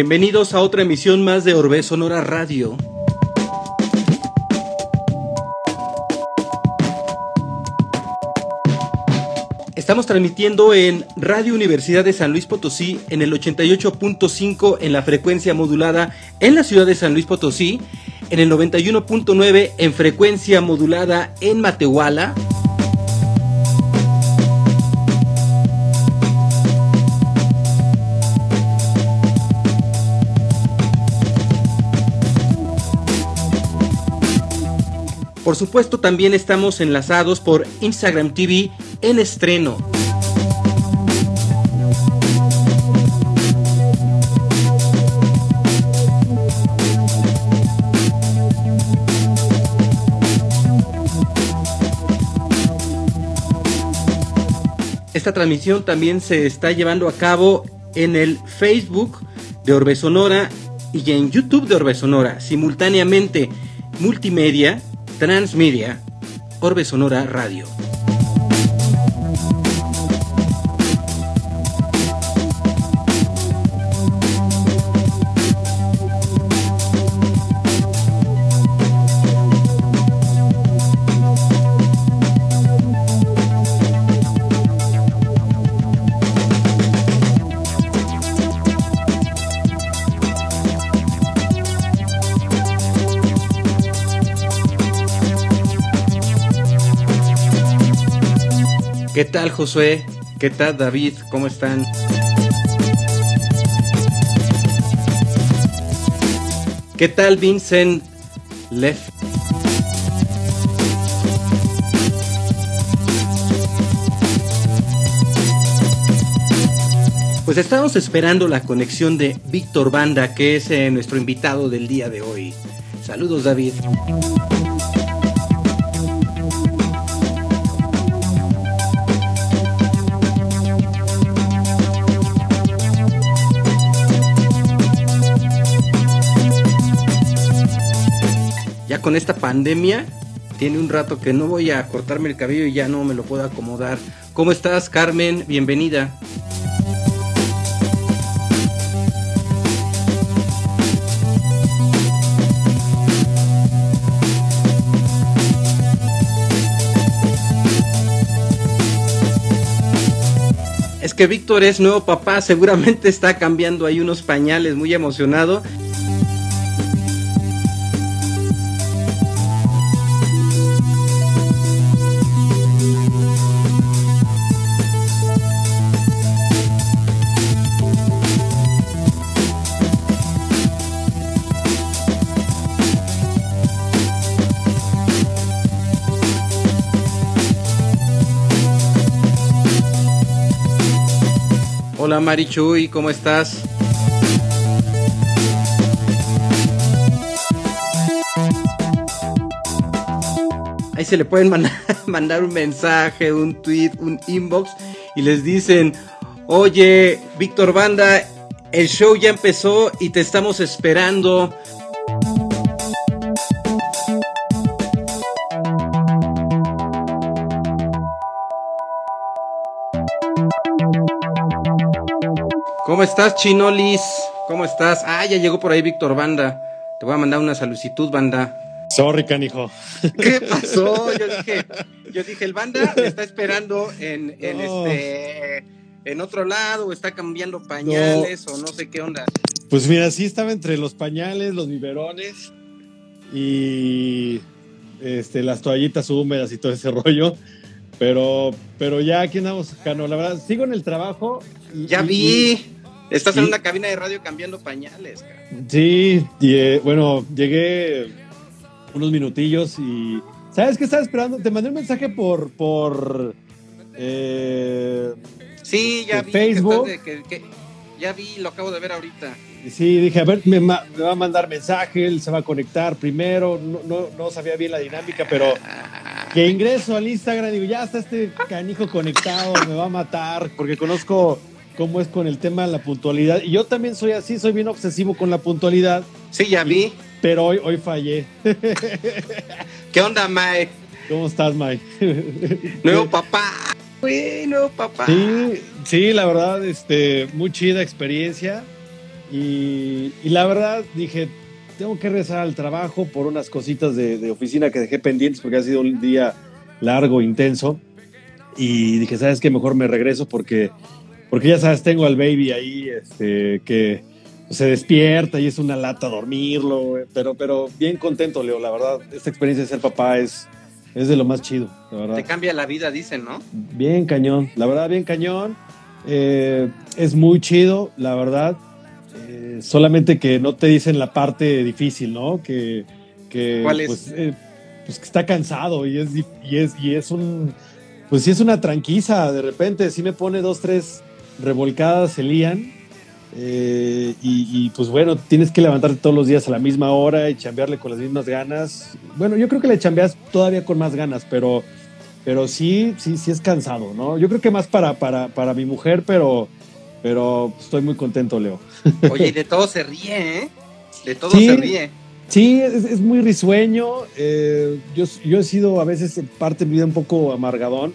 Bienvenidos a otra emisión más de Orbe Sonora Radio. Estamos transmitiendo en Radio Universidad de San Luis Potosí en el 88.5 en la frecuencia modulada en la ciudad de San Luis Potosí, en el 91.9 en frecuencia modulada en Matehuala Por supuesto, también estamos enlazados por Instagram TV en estreno. Esta transmisión también se está llevando a cabo en el Facebook de Orbe Sonora y en YouTube de Orbe Sonora, simultáneamente multimedia Transmedia, Orbe Sonora Radio. ¿Qué tal Josué? ¿Qué tal David? ¿Cómo están? ¿Qué tal Vincent Leff? Pues estamos esperando la conexión de Víctor Banda, que es eh, nuestro invitado del día de hoy. Saludos David. Con esta pandemia, tiene un rato que no voy a cortarme el cabello y ya no me lo puedo acomodar. ¿Cómo estás, Carmen? Bienvenida. Es que Víctor es nuevo papá, seguramente está cambiando ahí unos pañales, muy emocionado. Hola Marichuy, ¿cómo estás? Ahí se le pueden mandar, un mensaje, un tweet, un inbox y les dicen, oye, Víctor Banda, el show ya empezó y te estamos esperando. ¿Cómo estás, Chinolis? ¿Cómo estás? Ah, ya llegó por ahí Víctor Banda. Te voy a mandar una solicitud, Banda. Sorry, canijo. ¿Qué pasó? Yo dije, yo dije, el Banda está esperando en, en este en otro lado, o está cambiando pañales, o no sé qué onda. Pues mira, sí estaba entre los pañales, los biberones y este, las toallitas húmedas y todo ese rollo. Pero, pero ya aquí andamos, Cano. La verdad, sigo en el trabajo. ya vi. Estás en una cabina de radio cambiando pañales. Sí, y, eh, bueno, llegué unos minutillos y. ¿Sabes qué estaba esperando? Te mandé un mensaje por. por eh, sí, ya vi. Facebook. ya vi, lo acabo de ver ahorita. Sí, dije, a ver, me, va a mandar mensaje, él se va a conectar primero. No, no, no sabía bien la dinámica, pero que ingreso al Instagram, digo, ya está este canijo conectado, me va a matar, porque conozco cómo es con el tema de la puntualidad. Y yo también soy así, soy bien obsesivo con la puntualidad. Sí, ya vi. Pero hoy, hoy fallé. ¿Qué onda, Mike? ¿Cómo estás, Mike? nuevo papá. Uy, nuevo papá. Sí, sí, la verdad, este, muy chida experiencia. Y, la verdad dije, tengo que regresar al trabajo por unas cositas de, oficina que dejé pendientes porque ha sido un día largo, intenso. Y dije, ¿sabes qué? Mejor me regreso porque, porque ya sabes, tengo al baby ahí este, que se despierta y es una lata dormirlo. Pero, pero bien contento, Leo, la verdad. Esta experiencia de ser papá es, es de lo más chido, la verdad. Te cambia la vida, dicen, ¿no? Bien cañón, la verdad, bien cañón. Eh, es muy chido, la verdad. Eh, solamente que no te dicen la parte difícil, ¿no? Que, que ¿Cuál es? Pues, eh, pues, que está cansado y es, y es, y es un, pues sí es una tranquiza, de repente, si me pone dos, tres revolcadas, se lían. y, y, pues bueno, tienes que levantarte todos los días a la misma hora y chambearle con las mismas ganas. Bueno, yo creo que le chambeas todavía con más ganas, pero pero sí, sí, sí es cansado, ¿no? Yo creo que más para, para, para mi mujer, pero, pero estoy muy contento, Leo. Oye, y de todo se ríe, ¿eh? De todo se ríe. Sí, es, muy risueño. Eh, yo, yo he sido a veces parte de mi vida un poco amargadón.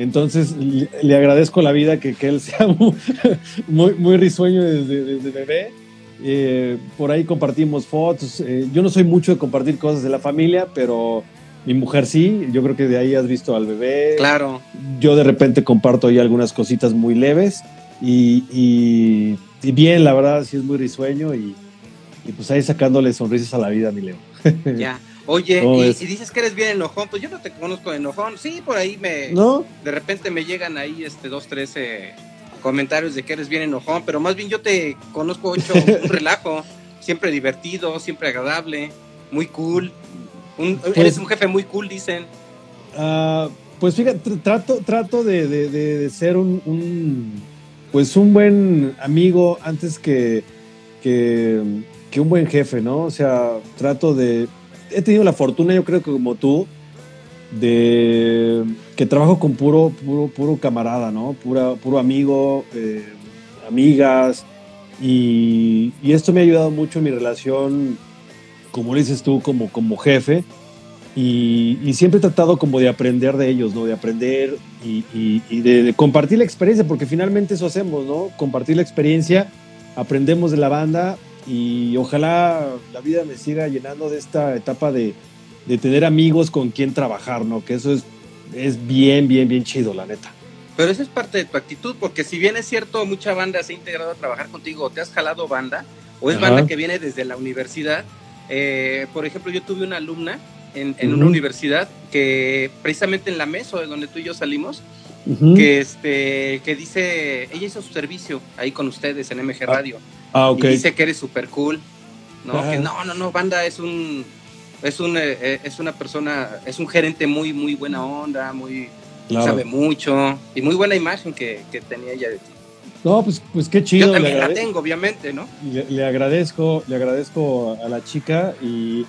Entonces le, agradezco la vida que, que él sea muy, muy, risueño desde, desde bebé. Eh, por ahí compartimos fotos. Eh, yo no soy mucho de compartir cosas de la familia, pero mi mujer sí, yo creo que de ahí has visto al bebé. Claro. Yo de repente comparto ahí algunas cositas muy leves y, bien, la verdad sí es muy risueño y, pues ahí sacándole sonrisas a la vida, mi Leo. Ya. Oye, y, si dices que eres bien enojón, pues yo no te conozco de enojón. Sí, por ahí me. ¿No? De repente me llegan ahí este dos, tres eh, comentarios de que eres bien enojón, pero más bien yo te conozco hecho un relajo. Siempre divertido, siempre agradable, muy cool. Un, pues eres un jefe muy cool, dicen. Uh, pues fíjate, trato, trato de, de, de ser un, un, pues un buen amigo antes que, que, que, un buen jefe, ¿no? O sea, trato de... He tenido la fortuna, yo creo que como tú, de que trabajo con puro, puro, puro camarada, ¿no? Pura, puro amigo, eh, amigas, y, y, esto me ha ayudado mucho en mi relación como dices tú, como, como jefe. Y, siempre he tratado como de aprender de ellos, ¿no? De aprender y, de, compartir la experiencia, porque finalmente eso hacemos, ¿no? Compartir la experiencia, aprendemos de la banda y ojalá la vida me siga llenando de esta etapa de, de tener amigos con quien trabajar, ¿no? Que eso es, es bien, bien, bien chido, la neta. Pero eso es parte de tu actitud, porque si bien es cierto, mucha banda se ha integrado a trabajar contigo, o te has jalado banda, o es banda que viene desde la universidad, eh, por ejemplo, yo tuve una alumna en, una universidad que precisamente en la mesa de donde tú y yo salimos, que, este, que dice, ella hizo su servicio ahí con ustedes en MG ah, Ah, Y dice que eres súper cool. ¿no? Que no, no, no, banda es un, es un, eh, eh, es una persona, es un gerente muy, muy buena onda, muy, sabe mucho y muy buena imagen que, que tenía ella de ti. No, pues, pues qué chido. Yo también la tengo, obviamente, ¿no? Le, agradezco, le agradezco a la chica y,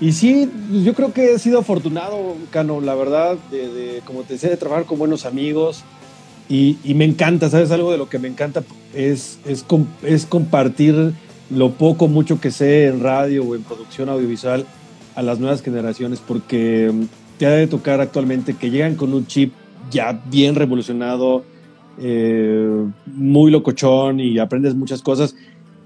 y sí, yo creo que he sido afortunado, Cano, la verdad, de, como te decía, de trabajar con buenos amigos y, y, me encanta, ¿sabes? Algo de lo que me encanta es, es, es compartir lo poco, mucho que sé en radio o en producción audiovisual a las nuevas generaciones porque mm, te ha de tocar actualmente que llegan con un chip ya bien revolucionado, eh, muy locochón y aprendes muchas cosas.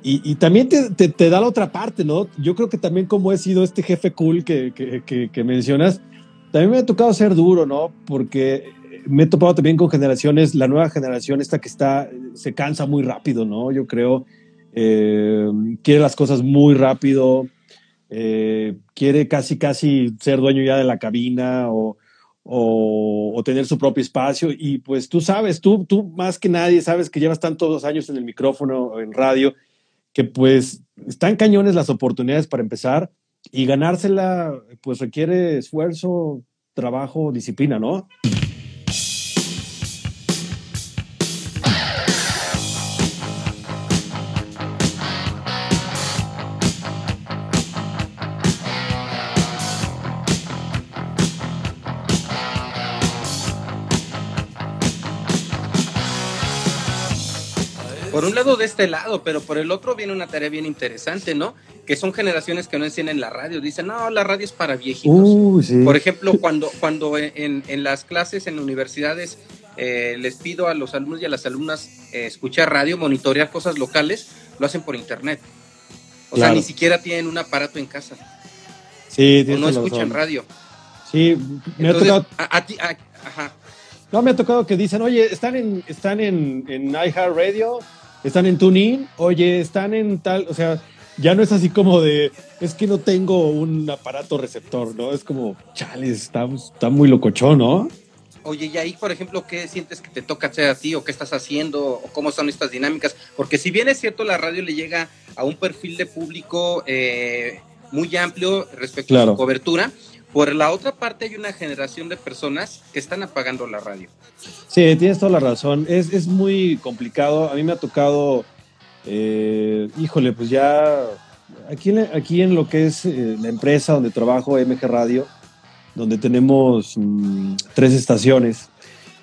Y, también te, te, da la otra parte, ¿no? Yo creo que también como he sido este jefe cool que, que, que, mencionas, también me ha tocado ser duro, ¿no? Porque me he topado también con generaciones, la nueva generación, esta que está, se cansa muy rápido, ¿no? Yo creo, eh, quiere las cosas muy rápido, eh, quiere casi, casi ser dueño ya de la cabina o, o, tener su propio espacio. Y pues tú sabes, tú, tú más que nadie sabes que llevas tantos años en el micrófono, en radio, que pues están cañones las oportunidades para empezar y ganársela pues requiere esfuerzo, trabajo, disciplina, ¿no? Lado de este lado, pero por el otro viene una tarea bien interesante, ¿no? Que son generaciones que no encienden la radio. Dicen, no, la radio es para viejitos. Por ejemplo, cuando, cuando en, las clases, en universidades, eh, les pido a los alumnos y a las alumnas eh, escuchar radio, monitorear cosas locales, lo hacen por internet. O sea, ni siquiera tienen un aparato en casa. Sí, o no escuchan radio. Sí, me ha tocado. A, ti, ajá. No, me ha tocado que dicen, oye, están en, están en, en iHeartRadio, están en TuneIn, oye, están en tal, o sea, ya no es así como de, es que no tengo un aparato receptor, ¿no? Es como, chales, está, está muy locochón, ¿no? Oye, y ahí, por ejemplo, ¿qué sientes que te toca hacer a ti o qué estás haciendo o cómo son estas dinámicas? Porque si bien es cierto, la radio le llega a un perfil de público eh, muy amplio respecto a su cobertura, por la otra parte hay una generación de personas que están apagando la radio. Sí, tienes toda la razón. Es, es muy complicado. A mí me ha tocado, eh, híjole, pues ya aquí, aquí en lo que es eh, la empresa donde trabajo, MG Radio, donde tenemos mm, tres estaciones,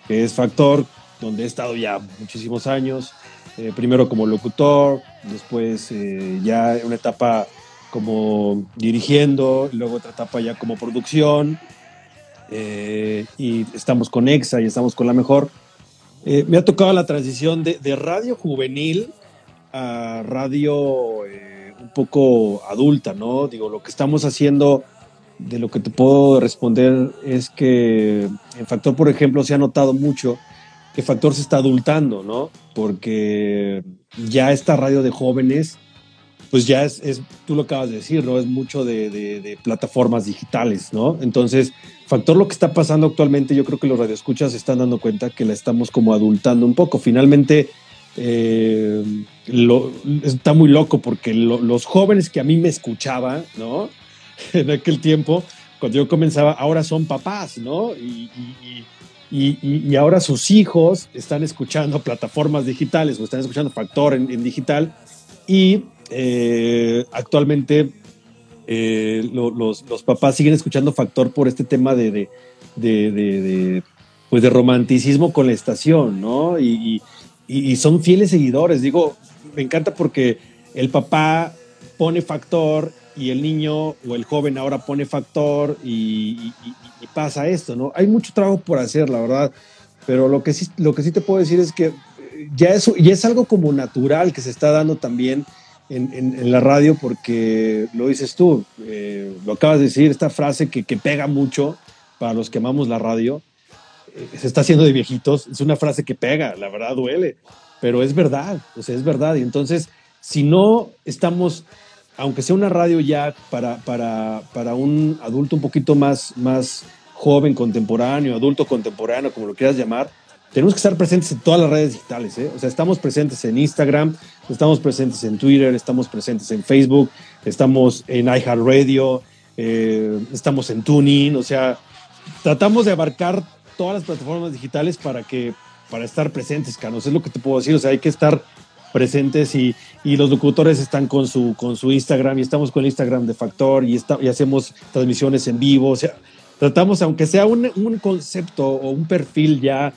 que es Factor, donde he estado ya muchísimos años, eh, primero como locutor, después eh, ya una etapa como dirigiendo, luego otra etapa ya como producción, eh, y estamos con EXA y estamos con la mejor. me ha tocado la transición de, de radio juvenil a radio un poco adulta, ¿no? Digo, lo que estamos haciendo de lo que te puedo responder es que en Factor, por ejemplo, se ha notado mucho que Factor se está adultando, ¿no? Porque ya esta radio de jóvenes, pues ya es, tú lo acabas de decir, ¿no? Es mucho de, plataformas digitales, ¿no? Entonces, Factor lo que está pasando actualmente, yo creo que los radioescuchas se están dando cuenta que la estamos como adultando un poco. Finalmente, eh, está muy loco porque los jóvenes que a mí me escuchaban, ¿no? en aquel tiempo, cuando yo comenzaba, ahora son papás, ¿no? Y, y, ahora sus hijos están escuchando plataformas digitales o están escuchando Factor en, digital y eh, actualmente eh, los, papás siguen escuchando Factor por este tema de, pues de romanticismo con la estación, ¿no? Y, y, son fieles seguidores. Digo, me encanta porque el papá pone Factor y el niño o el joven ahora pone factor y, pasa esto, ¿no? Hay mucho trabajo por hacer, la verdad, pero lo que sí, lo que sí te puedo decir es que ya es, ya es algo como natural que se está dando también en, la radio porque lo dices tú, eh, lo acabas de decir, esta frase que, pega mucho para los que amamos la radio, eh, se está haciendo de viejitos, es una frase que pega, la verdad duele, pero es verdad, o sea, es verdad. Y entonces, si no estamos aunque sea una radio ya para, para, para un adulto un poquito más, más joven, contemporáneo, adulto contemporáneo, como lo quieras llamar, tenemos que estar presentes en todas las redes digitales. ¿eh? O sea, estamos presentes en Instagram, estamos presentes en Twitter, estamos presentes en Facebook, estamos en iHeartRadio, eh, estamos en TuneIn. O sea, tratamos de abarcar todas las plataformas digitales para que para estar presentes, Carlos. Es lo que te puedo decir. O sea, hay que estar presentes y, y, los locutores están con su, con su Instagram y estamos con el Instagram de Factor y, está, y hacemos transmisiones en vivo. O sea, tratamos, aunque sea un, un concepto o un perfil ya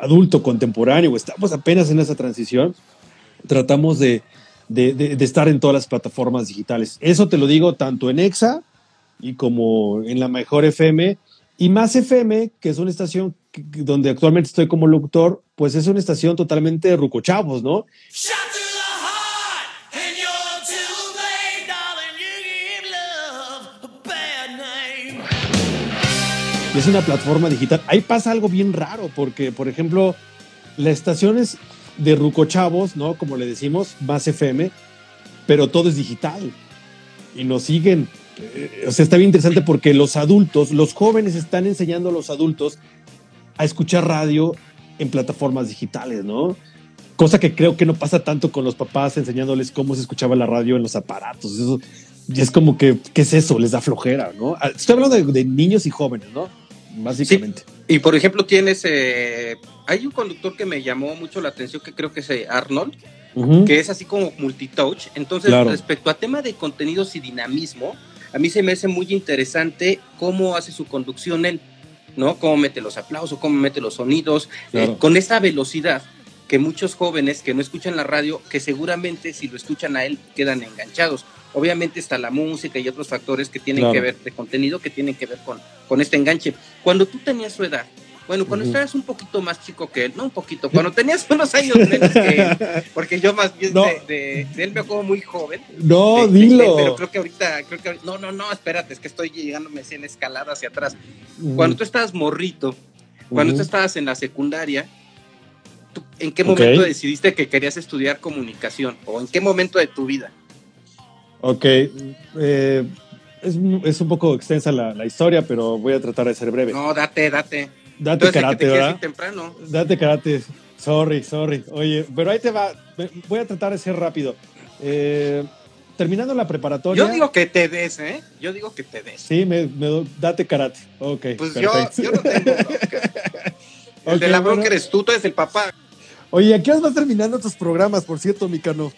adulto, contemporáneo, estamos apenas en esa transición, tratamos de, de, de, estar en todas las plataformas digitales. Eso te lo digo tanto en EXA y como en la Mejor FM y Más FM, que es una estación donde actualmente estoy como locutor, pues es una estación totalmente de rucochavos, ¿no? es una plataforma digital. Ahí pasa algo bien raro, porque, por ejemplo, las estaciones de Rucochavos, ¿no? Como le decimos, más FM, pero todo es digital. Y nos siguen. Eh, o sea, está bien interesante porque los adultos, los jóvenes están enseñando a los adultos a escuchar radio en plataformas digitales, ¿no? Cosa que creo que no pasa tanto con los papás enseñándoles cómo se escuchaba la radio en los aparatos. Eso es como que, ¿qué es eso? Les da flojera, ¿no? Ah, estoy hablando de, niños y jóvenes, ¿no? Básicamente. Y por ejemplo, tienes. Eh, hay un conductor que me llamó mucho la atención, que creo que es eh, Arnold, que es así como multitouch. Entonces, respecto a tema de contenidos y dinamismo, a mí se me hace muy interesante cómo hace su conducción él. ¿no? Cómo mete los aplausos, cómo mete los sonidos, eh, con esa velocidad que muchos jóvenes que no escuchan la radio, que seguramente si lo escuchan a él quedan enganchados. Obviamente está la música y otros factores que tienen que ver de contenido, que tienen que ver con, con este enganche. Cuando tú tenías su edad, Bueno, cuando estabas un poquito más chico que él, no un poquito, cuando tenías unos años menos que él, porque yo más bien de, él me acuerdo muy joven. No, dilo. pero creo que ahorita, creo que no, no, no, espérate, es que estoy llegándome así en escalada hacia atrás. Cuando tú estabas morrito, cuando tú estabas en la secundaria, ¿en qué momento decidiste que querías estudiar comunicación? ¿O en qué momento de tu vida? Ok, eh, es, un poco extensa la, historia, pero voy a tratar de ser breve. No, date, date. Date karate, ¿verdad? temprano. Date karate. Sorry, sorry. Oye, pero ahí te va. Voy a tratar de ser rápido. Eh, terminando la preparatoria. Yo digo que te des, ¿eh? Yo digo que te des. Sí, me, date karate. Ok. Pues yo, yo, no tengo. el de la bronca eres tú, tú eres el papá. Oye, ¿a qué vas terminando tus programas, por cierto, Micano?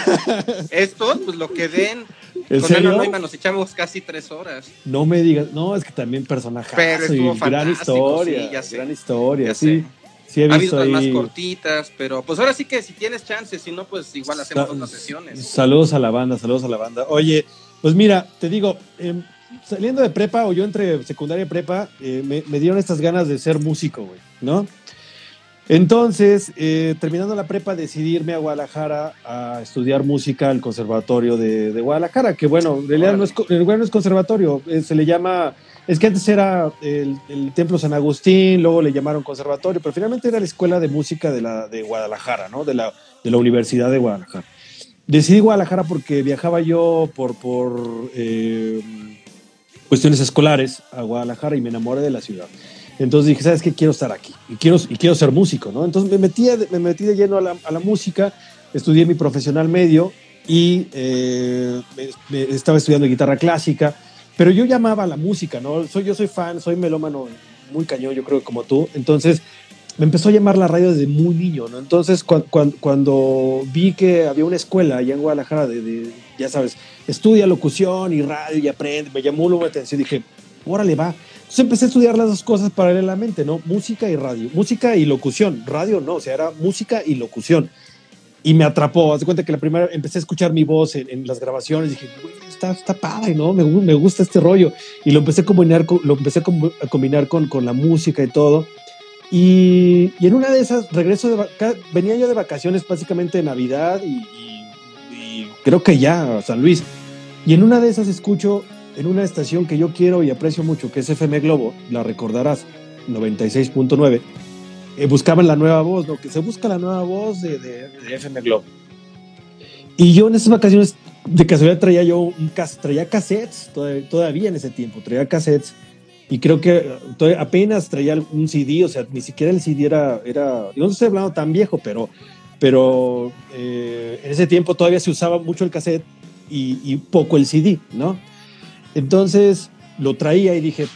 Estos, pues lo que den. Con serio? nos echamos casi tres horas. No me digas, no, es que también personaje. Pero estuvo Gran historia, gran historia, sí. Sí, he visto ha habido más cortitas, pero pues ahora sí que si tienes chances, si no, pues igual hacemos otras sesiones. Saludos a la banda, saludos a la banda. Oye, pues mira, te digo, em, saliendo de prepa o yo entre secundaria y prepa, eh, me, me, dieron estas ganas de ser músico, güey, ¿no? Entonces, eh, terminando la prepa, decidí irme a Guadalajara a estudiar música al Conservatorio de, Guadalajara, que bueno, en realidad no es, no es conservatorio, eh, se le llama, es que antes era el, Templo San Agustín, luego le llamaron conservatorio, pero finalmente era la Escuela de Música de, la, de Guadalajara, ¿no? De la, de la Universidad de Guadalajara. Decidí Guadalajara porque viajaba yo por, por eh, cuestiones escolares a Guadalajara y me enamoré de la ciudad. Entonces dije, ¿sabes qué? Quiero estar aquí y quiero, y quiero ser músico, ¿no? Entonces me metí, me metí de lleno a la, a la música, estudié mi profesional medio y eh, me, estaba estudiando guitarra clásica, pero yo llamaba a la música, ¿no? Soy, yo soy fan, soy melómano muy cañón, yo creo como tú. Entonces me empezó a llamar la radio desde muy niño, ¿no? Entonces cuando vi que había una escuela allá en Guadalajara de, ya sabes, estudia locución y radio y aprende, me llamó la atención, dije, órale, va. Entonces empecé a estudiar las dos cosas paralelamente, ¿no? Música y radio. Música y locución. Radio no, o sea, era música y locución. Y me atrapó. Haz de cuenta que la primera empecé a escuchar mi voz en, las grabaciones. Dije, güey, está, está padre, ¿no? Me, me, gusta este rollo. Y lo empecé a combinar, lo empecé a combinar con, con la música y todo. Y, y, en una de esas, regreso de venía yo de vacaciones básicamente de Navidad y, y, creo que ya a San Luis. Y en una de esas escucho en una estación que yo quiero y aprecio mucho, que es FM Globo, la recordarás, 96.9, eh, buscaban la nueva voz, ¿no? Que se busca la nueva voz de, de, FM Globo. Y yo en esas vacaciones, de casualidad traía yo un traía cassettes, todavía, en ese tiempo, traía cassettes. Y creo que apenas traía un CD, o sea, ni siquiera el CD era, era no estoy hablando tan viejo, pero, pero eh, en ese tiempo todavía se usaba mucho el cassette y, y poco el CD, ¿no? Entonces lo traía y dije,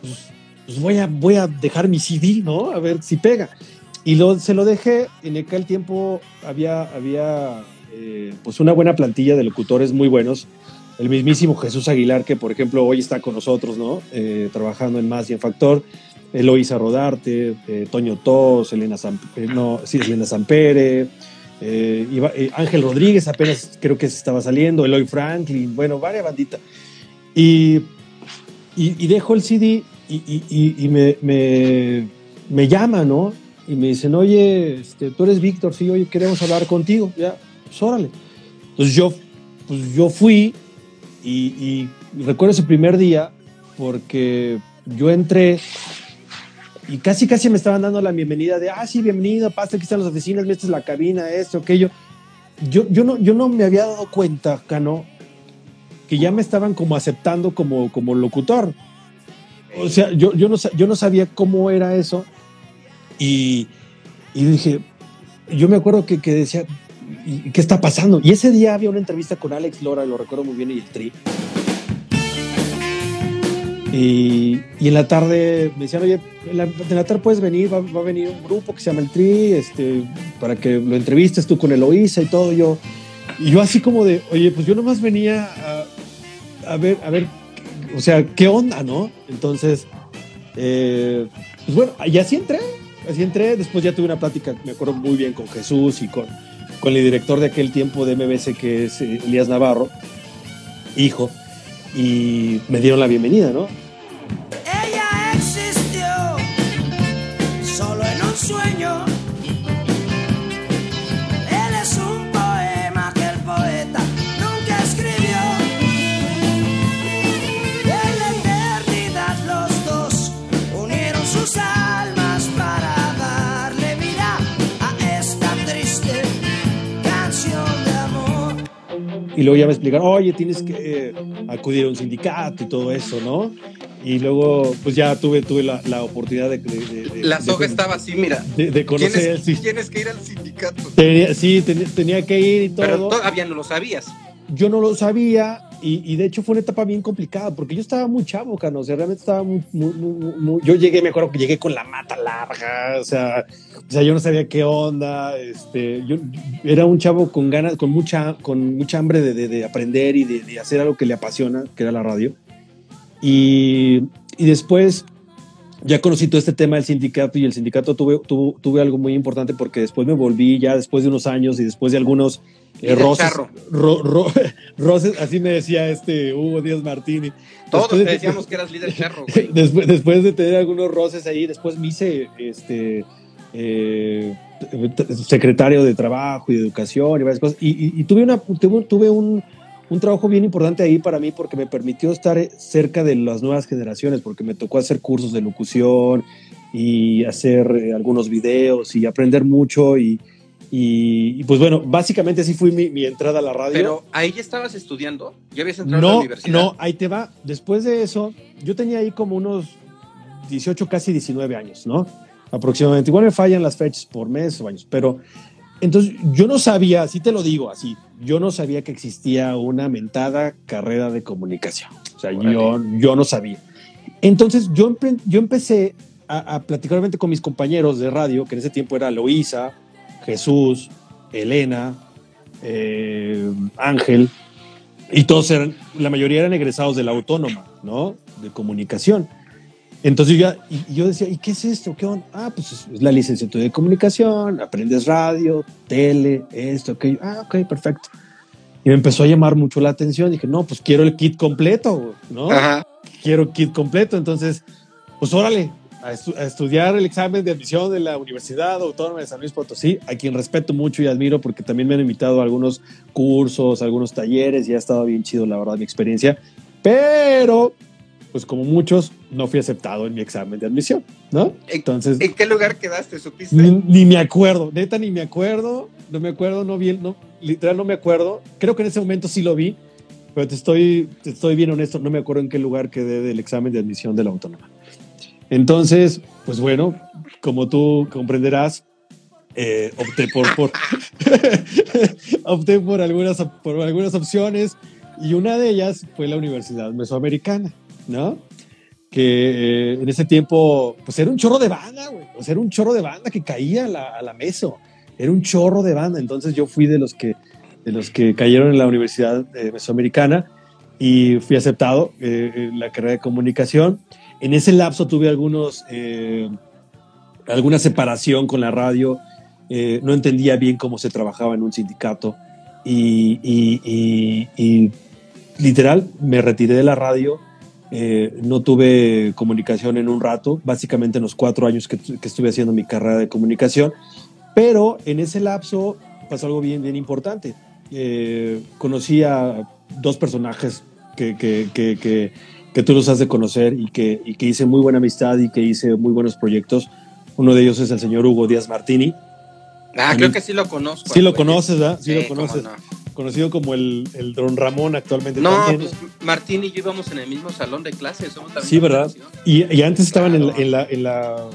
pues, pues, voy, a, voy a dejar mi CD, ¿no? A ver si pega. Y lo, se lo dejé, en aquel tiempo había, había eh, pues una buena plantilla de locutores muy buenos. El mismísimo Jesús Aguilar, que por ejemplo hoy está con nosotros, ¿no? Eh, trabajando en Más y en Factor. Eloisa Rodarte, eh, Toño Tos, Elena, San, no, sí, Elena Sampere, Ángel Rodríguez apenas creo que se estaba saliendo, Eloy Franklin, bueno, varias banditas. Y, y, dejo el CD y, me, me, me, llama, ¿no? Y me dicen, oye, este, tú eres Víctor, sí, oye, queremos hablar contigo. Ya, pues órale. Entonces yo, pues yo fui y, recuerdo ese primer día porque yo entré y casi casi me estaban dando la bienvenida de, ah, sí, bienvenido, pasa, aquí están las oficinas, esta es la cabina, esto, aquello. Yo, yo, no, yo no me había dado cuenta, Cano, que ya me estaban como aceptando como, como locutor. O sea, yo, yo, no, yo no sabía cómo era eso y, y dije, yo me acuerdo que, que decía, ¿qué está pasando? Y ese día había una entrevista con Alex Lora, lo recuerdo muy bien, y el Tri. Y, y, en la tarde me decían, oye, en la, la tarde puedes venir, va, va, a venir un grupo que se llama El Tri, este, para que lo entrevistes tú con Eloísa y todo. Yo, y yo así como de, oye, pues yo nomás venía a, a ver, a ver, o sea, ¿qué onda, no? Entonces, eh, pues bueno, y así entré, así entré. Después ya tuve una plática, me acuerdo muy bien, con Jesús y con, con el director de aquel tiempo de MBC, que es eh, Elías Navarro, hijo, y me dieron la bienvenida, ¿no? Ella existió sueño. Y luego ya me explicaron, oye, tienes que eh, acudir a un sindicato y todo eso, ¿no? Y luego, pues ya tuve, tuve la, la oportunidad de, de- de- La de- soga estaba así, mira. de, de conocer. Tienes, sí. tienes que ir al sindicato. Tenía- sí, ten- tenía que ir y todo. Pero todavía no lo sabías. Yo no lo sabía y, y de hecho fue una etapa bien complicada porque yo estaba muy chavo, Cano, o sea, realmente estaba muy, muy- muy- muy- yo llegué, me acuerdo que llegué con la mata larga, o sea, o sea, yo no sabía qué onda, este, yo, era un chavo con ganas, con mucha, con mucha hambre de, de- de aprender y de, de hacer algo que le apasiona, que era la radio. Y, y después ya conocí todo este tema del sindicato y el sindicato tuve, tuvo- tuve algo muy importante porque después me volví ya después de unos años y después de algunos eh, roces, ro- ro- roces, así me decía este Hugo Díaz Martini. Todos te de- decíamos que eras líder charro, güey. Después, después de tener algunos roces ahí, después me hice este, eh, secretario de trabajo y de educación y varias cosas. Y, y- y tuve, una, tuve, tuve un, un trabajo bien importante ahí para mí porque me permitió estar cerca de las nuevas generaciones, porque me tocó hacer cursos de locución y hacer eh, algunos videos y aprender mucho. Y, y- y, pues bueno, básicamente así fue mi, mi entrada a la radio. Pero ahí ya estabas estudiando. Ya habías entrado a la No, universidad. no, ahí te va. Después de eso, yo tenía ahí como unos 18, casi 19 años, ¿no? Aproximadamente. Igual me fallan las fechas por mes o años, pero entonces yo no sabía, así te lo digo, así, yo no sabía que existía una mentada carrera de comunicación. O sea, Órale. yo, yo no sabía. Entonces yo, empe- yo empecé a, a platicar con mis compañeros de radio, que en ese tiempo era Loísa, Jesús, Elena, eh, Ángel, y todos eran, la mayoría eran egresados de la autónoma, ¿no? De comunicación. Entonces yo, y yo decía, ¿y qué es esto? ¿Qué onda? Ah, pues es, es la licenciatura de comunicación, aprendes radio, tele, esto, aquello. Ah, ok, perfecto. Y me empezó a llamar mucho la atención. Dije, no, pues quiero el kit completo, ¿no? Ajá. quiero kit completo. Entonces, pues órale, a, estu- a estudiar el examen de admisión de la Universidad Autónoma de San Luis Potosí, a quien respeto mucho y admiro porque también me han invitado a algunos cursos, algunos talleres y ha estado bien chido, la verdad, mi experiencia. Pero, pues como muchos, no fui aceptado en mi examen de admisión, ¿no? Entonces, ¿En qué lugar quedaste? ¿Supiste? ni, ni me acuerdo, neta, ni me acuerdo, no me acuerdo, no vi, el- no, literal no me acuerdo. Creo que en ese momento sí lo vi, pero te estoy, te estoy bien honesto, no me acuerdo en qué lugar quedé del examen de admisión de la autónoma. Entonces, pues bueno, como tú comprenderás, eh, opté por, por opté por algunas, por algunas opciones y una de ellas fue la Universidad Mesoamericana, ¿no? Que eh, en ese tiempo, pues era un chorro de banda, güey. Era un chorro de banda que caía a la, la meso. Era un chorro de banda. Entonces yo fui de los que, de los que cayeron en la Universidad eh, Mesoamericana y fui aceptado eh, en la carrera de comunicación. En ese lapso tuve algunos, alguna separación con la radio. No entendía bien cómo se trabajaba en un sindicato y- y- y literal me retiré de la radio. Eh, no tuve comunicación en un rato, básicamente en los cuatro años que, tu- que estuve haciendo mi carrera de comunicación, pero en ese lapso pasó algo bien, bien importante. Eh, conocí a dos personajes que, que, que, tú los has de conocer y que, y que hice muy buena amistad y que hice muy buenos proyectos. Uno de ellos es el señor Hugo Díaz Martini. Ah, creo que sí lo conozco. Sí lo conoces, ¿verdad? Sí, lo conoces. No, Conocido como el, el Don Ramón actualmente. No, también. pues Martín y yo íbamos en el mismo salón de clases. Somos Sí, ¿verdad? Y, y antes estaban en, la, en, la, en la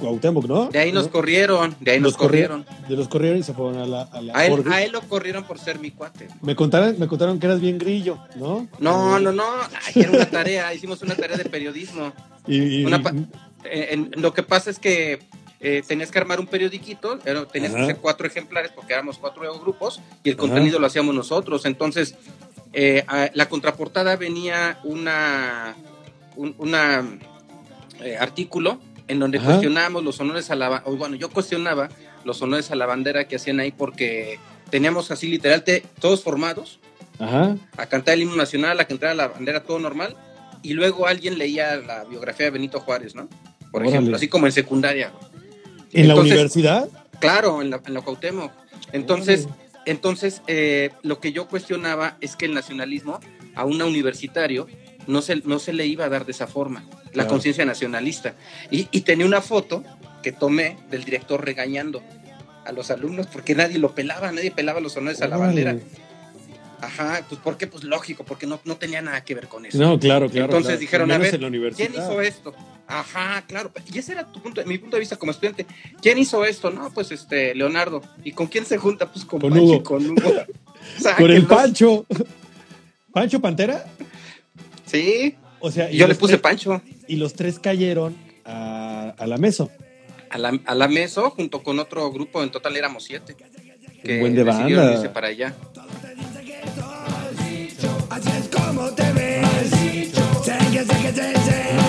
Cuauhtémoc, ¿no? De ahí nos ¿No? corrieron, de ahí nos corrieron. corrieron. De los corrieron y se fueron a la... A la A él, a él lo corrieron por ser mi cuate. me, contaron, me contaron que eras bien grillo, ¿no? No, no, no. Ay, era una tarea. Hicimos una tarea de periodismo. Y, y- Una Eh, en- lo que pasa es que eh, tenías que armar un periodiquito, tenías que hacer cuatro ejemplares porque éramos cuatro grupos y el Ajá. contenido lo hacíamos nosotros. Entonces, eh, a- la contraportada venía una, un una, eh, artículo en donde Ajá. cuestionábamos los honores a la ba- o bueno, yo cuestionaba los honores a la bandera que hacían ahí porque teníamos así literal te- todos formados Ajá. a cantar el himno nacional, a cantar la bandera, todo normal, y luego alguien leía la biografía de Benito Juárez, ¿no? Por Órale. ejemplo, así como en secundaria. güey. ¿En la universidad? Claro, en la, en la Cuauhtémoc. Entonces, entonces eh, lo que yo cuestionaba es que el nacionalismo a un universitario no se, no se le iba a dar de esa forma, la conciencia nacionalista. Y, y tenía una foto que tomé del director regañando a los alumnos porque nadie lo pelaba, nadie pelaba los honores a la bandera. Ajá, pues ¿por qué? Pues lógico, porque no, no tenía nada que ver con eso. No, claro, claro. Entonces claro. dijeron, a ver. ¿Quién hizo esto? Ajá, claro. Y ese era tu punto, mi punto de vista como estudiante. ¿Quién hizo esto? No, pues este, Leonardo. ¿Y con quién se junta? Pues con, Con Pancho y Hugo. con Hugo. Con el. Pancho. ¿Pancho Pantera? Sí, O sea, y yo le puse tres- Pancho Y los tres cayeron a, a la mesa. a la, a la meso junto con otro grupo, en total éramos siete. Que buen de banda. irse para allá. Así es como te ves. Sé que sé que sé, sé.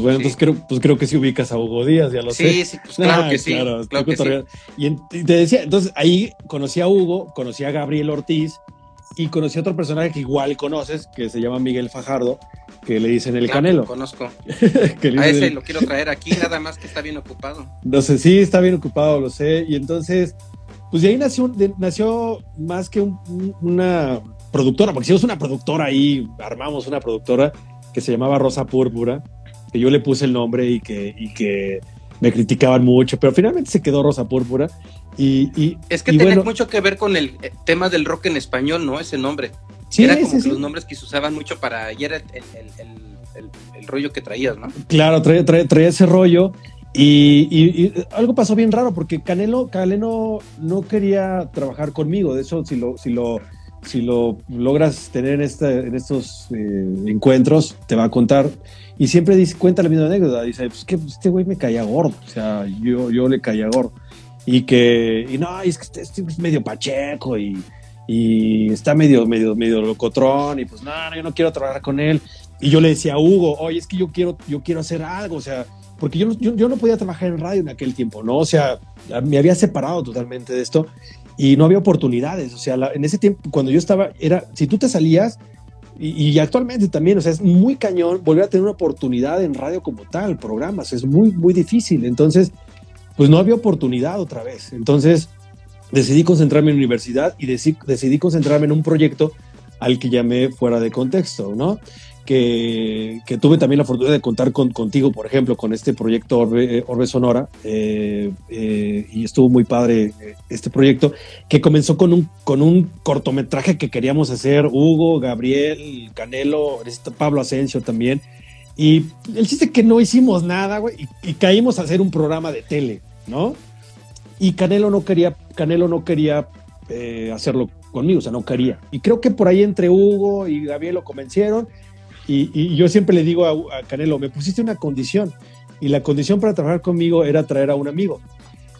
Pues bueno, Sí. entonces creo, pues creo que sí ubicas a Hugo Díaz, ya lo sé. Sí, sí, pues claro Ah, que sí. claro, Claro, que sí. Y, en- y te decía, entonces ahí conocí a Hugo, conocí a Gabriel Ortiz y conocí a otro personaje que igual conoces, que se llama Miguel Fajardo, que le dicen el Claro, Canelo. lo conozco. que A ese el- lo quiero traer aquí, nada más que está bien ocupado. No sé, sí, está bien ocupado, lo sé. Y entonces, pues de ahí nació, de- nació más que un- un- una productora, porque hicimos una productora ahí, armamos una productora que se llamaba Rosa Púrpura, que yo le puse el nombre y que, y que me criticaban mucho, pero finalmente se quedó Rosa Púrpura. Y, y- Es que y tiene bueno, mucho que ver con el eh, tema del rock en español, ¿no? Ese nombre. sí, era como sí, que sí. los nombres que se usaban mucho para. Y era el, el- el- el- el rollo que traías, ¿no? Claro, traía, traía- traía ese rollo. Y, y- y algo pasó bien raro porque Canelo, Canelo no quería trabajar conmigo. De hecho, si lo, si lo, si lo logras tener en, esta- en estos eh, encuentros, te va a contar. Y siempre dice, cuenta la misma anécdota. Dice, pues que este güey me caía gordo. O sea, yo, yo le caía gordo. Y que, y no, es que este, este es medio pacheco y, y está medio, medio, medio locotrón. Y pues, no, no, yo no quiero trabajar con él. Y yo le decía a Hugo, oye, es que yo quiero, yo quiero hacer algo, o sea, porque yo, yo, yo no podía trabajar en radio en aquel tiempo, ¿no? O sea, me había separado totalmente de esto y no había oportunidades, o sea, la- en ese tiempo, cuando yo estaba, era, si tú te salías, y, actualmente también, o sea, es muy cañón volver a tener una oportunidad en radio como tal, programas, es muy, muy difícil, entonces, pues no había oportunidad otra vez, entonces decidí concentrarme en universidad y decidí, decidí concentrarme en un proyecto al que llamé fuera de contexto, ¿no? Que, que tuve también la fortuna de contar con, contigo, por ejemplo, con este proyecto Orbe, Orbe Sonora, eh, eh, y estuvo muy padre eh, este proyecto, que comenzó con un, con un cortometraje que queríamos hacer, Hugo, Gabriel, Canelo, este Pablo Asensio también, y el chiste que no hicimos nada, güey, y, y caímos a hacer un programa de tele, ¿no? Y Canelo no quería, Canelo no quería eh, hacerlo conmigo, o sea, no quería. Y creo que por ahí entre Hugo y Gabriel lo convencieron, y, y yo siempre le digo a, a, Canelo, me pusiste una condición. Y la condición para trabajar conmigo era traer a un amigo.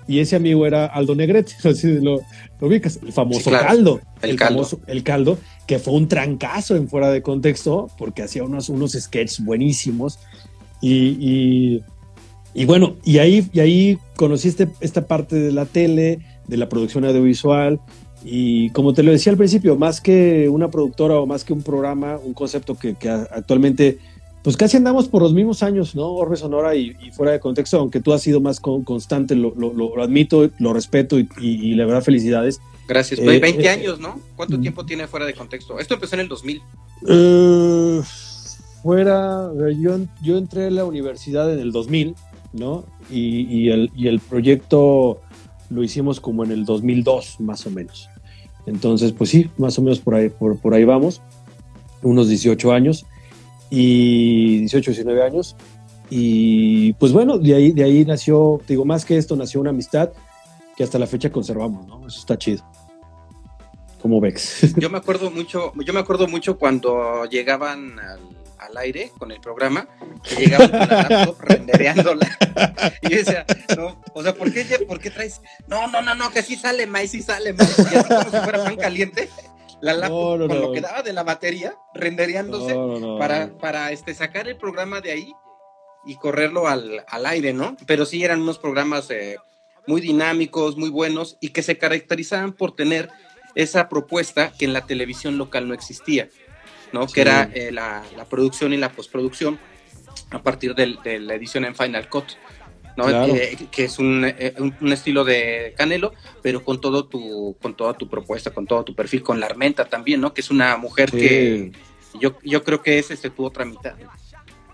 Y ese amigo era Aldo Negrete, así lo, lo ubicas, el famoso Sí, claro. caldo. El caldo. famoso, el caldo, que fue un trancazo en fuera de contexto, porque hacía unos, unos sketches buenísimos. Y, y, y bueno, y ahí, y ahí conocí este- esta parte de la tele, de la producción audiovisual. Y como te lo decía al principio, más que una productora o más que un programa, un concepto que, actualmente, pues casi andamos por los mismos años, ¿no? Orbe Sonora y, y fuera de contexto, aunque tú has sido más con- constante, lo, lo- lo- admito, lo respeto y, y- y la verdad felicidades. Gracias. Eh, 20 eh, años, ¿no? ¿Cuánto mm. tiempo tiene fuera de contexto? Esto empezó en el 2000. Eh, fuera, yo, yo entré a la universidad en el 2000, ¿no? Y, y el, y el proyecto lo hicimos como en el 2002, más o menos. Entonces, pues sí, más o menos por ahí, por, por ahí vamos, unos 18 años, y 18, 19 años. Y pues bueno, de ahí, de ahí nació, digo, más que esto, nació una amistad que hasta la fecha conservamos, ¿no? Eso está chido. Como Vex. Yo me acuerdo mucho, yo me acuerdo mucho cuando llegaban al, al aire con el programa, que llegaban con la laptop rendereándola. Y yo decía, no, o sea, ¿por qué, ¿por qué traes? No, no, no, no, que sí sale, May, sí sale, May. Y así como si fuera pan caliente, la laptop No, no, con no. lo que daba de la batería, rendereándose para, para este, sacar el programa de ahí y correrlo al, al aire, ¿no? Pero sí eran unos programas eh, muy dinámicos, muy buenos y que se caracterizaban por tener esa propuesta que en la televisión local no existía, ¿no? Sí. Que era eh, la, la producción y la postproducción a partir del- de la edición en Final Cut. ¿no? Claro. Eh, que es un, eh, un- estilo de Canelo, pero con todo tu, con toda tu propuesta, con todo tu perfil, con la Armenta también, ¿no? Que es una mujer Sí. que yo, yo creo que es este, tu otra mitad.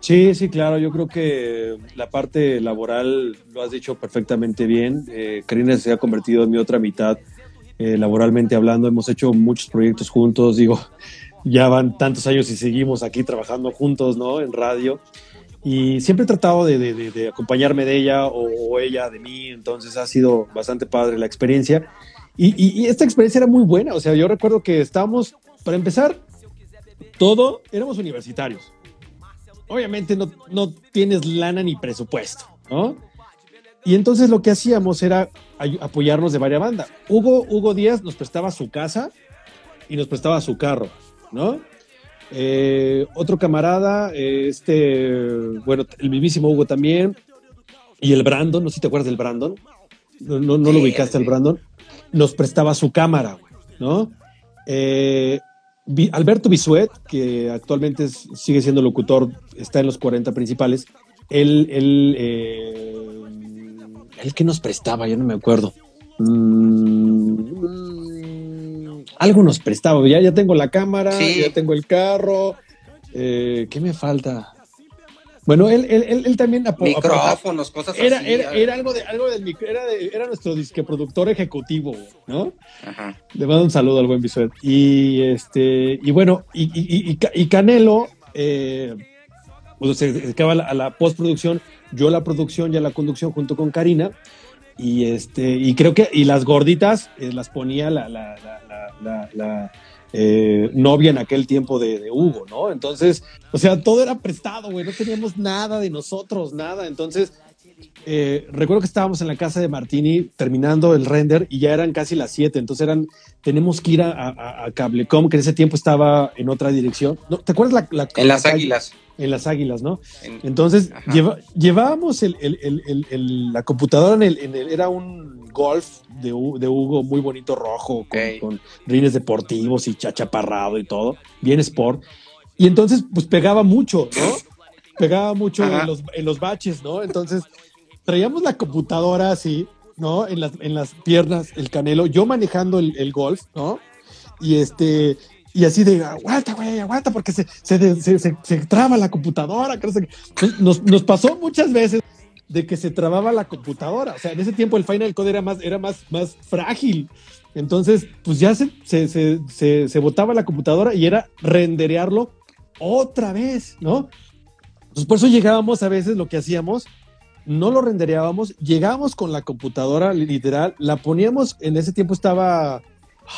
Sí, sí, claro. Yo creo que la parte laboral lo has dicho perfectamente bien. Eh, Karina se ha convertido en mi otra mitad, eh, laboralmente hablando. Hemos hecho muchos proyectos juntos. Digo, ya van tantos años y seguimos aquí trabajando juntos, ¿no? En radio. Y siempre he tratado de, de- de- de acompañarme de ella o, o ella de mí. Entonces ha sido bastante padre la experiencia. Y, y- y esta experiencia era muy buena. O sea, yo recuerdo que estábamos, para empezar, todo, éramos universitarios obviamente no, no tienes lana ni presupuesto, ¿no? Y entonces lo que hacíamos era apoyarnos de varias bandas. Hugo, Hugo Díaz nos prestaba su casa y nos prestaba su carro, ¿no? Eh, otro camarada, eh, este, bueno, el mismísimo Hugo también, y el Brandon, no sé si te acuerdas del Brandon, no, no, no lo Sí, ubicaste al sí. Brandon, nos prestaba su cámara, ¿no? Eh, Alberto Bisuet, que actualmente es- sigue siendo locutor, está en los 40 principales, él, él, él que nos prestaba, yo no me acuerdo. Mm, algo nos prestaba, ya, ya tengo la cámara, Sí. ya tengo el carro, eh, ¿qué me falta? Bueno, él, él, él, él también apo- aportaba- Micrófonos, cosas era, así. era, era algo de algo del micro- era, de- era nuestro disque productor ejecutivo, ¿no? Ajá. Le mando un saludo al buen Bisuet. Y este, y bueno, y, y- y- y Canelo, eh, pues se dedicaba a la, a la postproducción, yo la producción y a la conducción junto con Karina. Y este, y creo que, y las gorditas eh, las ponía la, la, la, la, eh, novia en aquel tiempo de, de Hugo, ¿no? Entonces, o sea, todo era prestado, güey, no teníamos nada de nosotros, nada. Entonces, eh, recuerdo que estábamos en la casa de Martini terminando el render y ya eran casi las 7, entonces eran, tenemos que ir a, a- a Cablecom, que en ese tiempo estaba en otra dirección. ¿No? ¿Te acuerdas la, la- En las la- águilas. En las águilas, ¿no? En- Entonces lleva- llevábamos el- la computadora en el, en el- era un golf de, de Hugo muy bonito rojo con, rines deportivos y chachaparrado y todo, bien sport. Y entonces pues pegaba mucho, ¿no? Pegaba mucho en los, en los baches, ¿no? Entonces traíamos la computadora así, ¿no? En las, en las piernas, el canelo, yo manejando el, el golf, ¿no? Y este, y así de, aguanta, güey, aguanta, porque se, se, se, se- se traba la computadora. nos, nos pasó muchas veces de que se trababa la computadora. O sea, en ese tiempo el Final Code era más, era más, más frágil. Entonces, pues ya se, se, se, se, se botaba la computadora y era renderearlo otra vez, ¿no? Entonces, por eso llegábamos a veces, lo que hacíamos, no lo rendereábamos, llegábamos con la computadora literal, la poníamos, en ese tiempo estaba,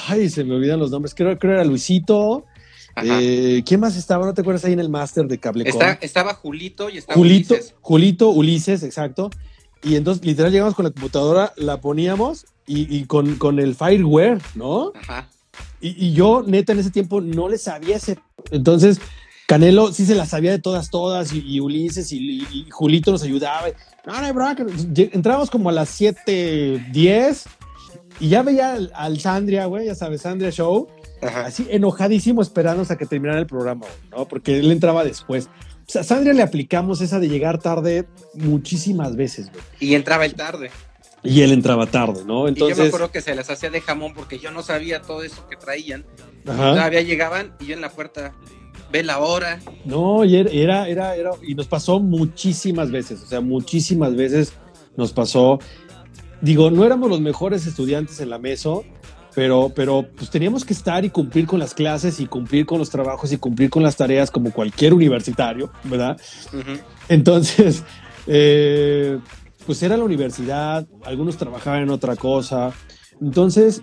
ay, se me olvidan los nombres, creo, creo era Luisito. Eh, ¿quién más estaba? ¿No te acuerdas ahí en el máster de Cablecom? Está- estaba Julito y estaba Julito, Ulises. Julito, Ulises, exacto. Y entonces, literal, llegamos con la computadora, la poníamos y, y con, con el fireware, ¿no? Ajá. Y, y yo, neta, en ese tiempo no le sabía ese. Entonces, Canelo sí se la sabía de todas, todas, y, y Ulises y, Julito nos ayudaba. No, no. Lle- Entrábamos como a las 7:10 y ya veía al, al Sandria, güey, ya sabes, Sandria Show, Ajá. así enojadísimo esperando hasta que terminara el programa, ¿no? Porque él entraba después. O sea, a Sandria le aplicamos esa de llegar tarde muchísimas veces, güey. Y entraba el tarde. Y él entraba tarde, ¿no? y yo me Entonces, acuerdo que se las hacía de jamón porque yo no sabía todo eso que traían. ajá. Todavía llegaban y yo en la puerta, ve la hora. No, y era, era, era, era- y nos pasó muchísimas veces, o sea, muchísimas veces nos pasó. Digo, no éramos los mejores estudiantes en la meso, pero, pero pues teníamos que estar y cumplir con las clases y cumplir con los trabajos y cumplir con las tareas como cualquier universitario, ¿verdad? Entonces, eh, pues era la universidad, algunos trabajaban en otra cosa. Entonces,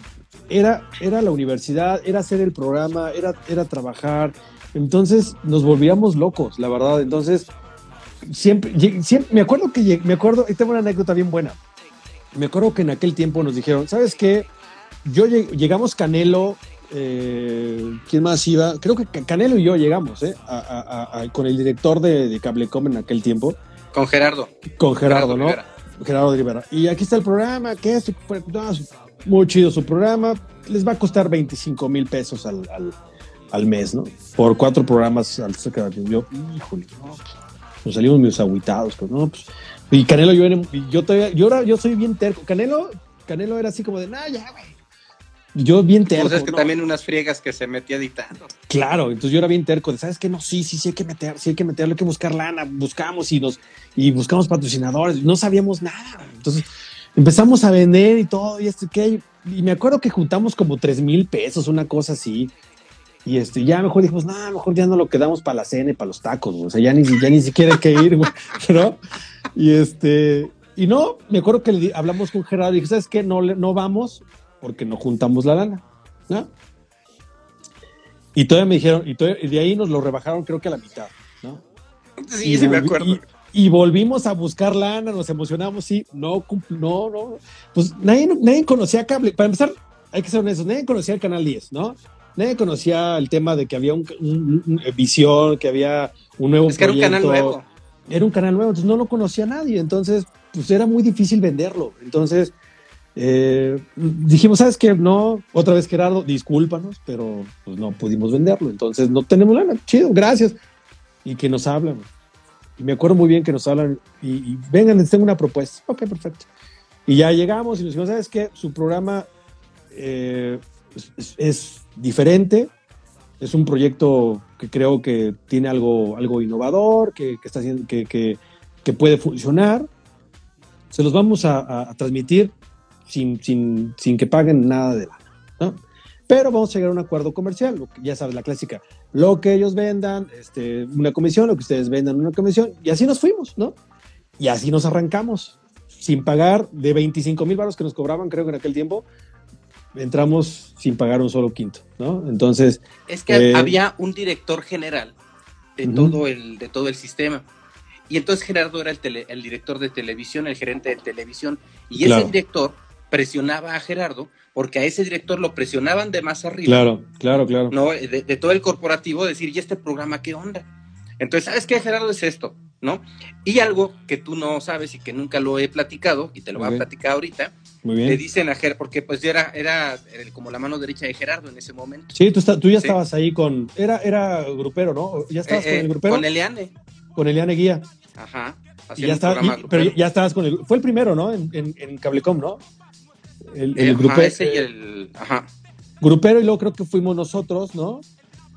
era, era la universidad, era hacer el programa, era, era trabajar. Entonces, nos volvíamos locos, la verdad. Entonces, siempre, me acuerdo que me acuerdo, y tengo una anécdota bien buena. Me acuerdo que en aquel tiempo nos dijeron, ¿sabes qué? Yo lleg- llegamos Canelo eh, ¿quién más iba? Creo que Canelo y yo llegamos, ¿eh? A- a- a- con el director de, de Cablecom en aquel tiempo, Con Gerardo. con Gerardo, ¿no? Rivera. Gerardo de Rivera. Y aquí está el programa, que es no, es muy chido su programa. Les va a costar 25 mil pesos al, al, al mes, ¿no? Por cuatro programas al yo, híjole, no, nos salimos medio agüitados, pues, ¿no? Pues, y Canelo, yo, yo todavía, yo, era- yo soy bien terco. Canelo, Canelo era así como de, nah, ya, güey. Yo bien terco. Pues es que ¿no? también unas friegas que se metía editando. Claro, entonces yo era bien terco de, ¿sabes qué? No, sí, sí, sí hay que meter, sí hay que meterlo, hay que buscar lana, buscamos y nos, y buscamos patrocinadores, no sabíamos nada. Entonces empezamos a vender y todo, y esto, que y me acuerdo que juntamos como tres mil pesos, una cosa así. Y este, ya mejor dijimos, no, mejor ya no lo quedamos para la cena y para los tacos, güey. o sea, ya ni, ya ni siquiera hay que ir, güey, ¿no? Y este, y no, me acuerdo que le hablamos con Gerardo y dije, ¿sabes qué? No, no vamos porque no juntamos la lana, ¿no? Y todavía me dijeron, y, todavía- y de ahí nos lo rebajaron creo que a la mitad, ¿no? Sí, y sí me acuerdo. Y, y volvimos a buscar lana, nos emocionamos, sí, no, no, no. Pues nadie, nadie conocía cable. Para empezar, hay que ser honestos, nadie conocía el Canal 10, ¿no? Nadie conocía el tema de que había un, un- un- un- visión, que había un nuevo Es que era un canal nuevo. Era un canal nuevo, entonces no lo conocía nadie, entonces pues era muy difícil venderlo. Entonces eh, dijimos, ¿sabes qué? No, otra vez Gerardo, discúlpanos, pero pues no pudimos venderlo, entonces no tenemos lana, chido, gracias. Y que nos hablan. Y me acuerdo muy bien que nos hablan y, y vengan, les tengo una propuesta. Ok, perfecto. Y ya llegamos y nos dijimos, ¿sabes qué? Su programa eh, es- es diferente, es un proyecto que creo que tiene algo, algo innovador, que, que está haciendo, que, que- que puede funcionar. Se los vamos a, a- a transmitir sin, sin, sin que paguen nada de lana, ¿no? Pero vamos a llegar a un acuerdo comercial, ya sabes, la clásica. Lo que ellos vendan, este, una comisión, lo que ustedes vendan, una comisión. Y así nos fuimos, ¿no? Y así nos arrancamos, sin pagar de 25 mil baros que nos cobraban, creo que en aquel tiempo, entramos sin pagar un solo quinto, ¿no? Entonces, Es que Eh, había un director general de, Ujú. todo el, de todo el sistema. Y entonces Gerardo era el, tele- el director de televisión, el gerente de televisión. Y ese Claro. director presionaba a Gerardo porque a ese director lo presionaban de más arriba. claro, claro, claro. ¿no? De, de todo el corporativo, decir, ¿y este programa qué onda? Entonces, ¿sabes qué, Gerardo? Es esto, ¿no? Y algo que tú no sabes y que nunca lo he platicado, y te lo voy a platicar ahorita, Muy le bien. dicen a Gerardo, porque pues yo era, era el- como la mano derecha de Gerardo en ese momento. Sí, tú, está- tú ya Sí. estabas ahí con. Era, era grupero, ¿no? Ya estabas Eh, con eh, el grupero. con Eliane. Con Eliane Guía. Ajá. Y ya estaba, y- pero ya estabas con el. Fue el primero, ¿no? En, en, en Cablecom, ¿no? El, el grupe- ajá, ese y el. Ajá. grupero, y luego creo que fuimos nosotros, ¿no?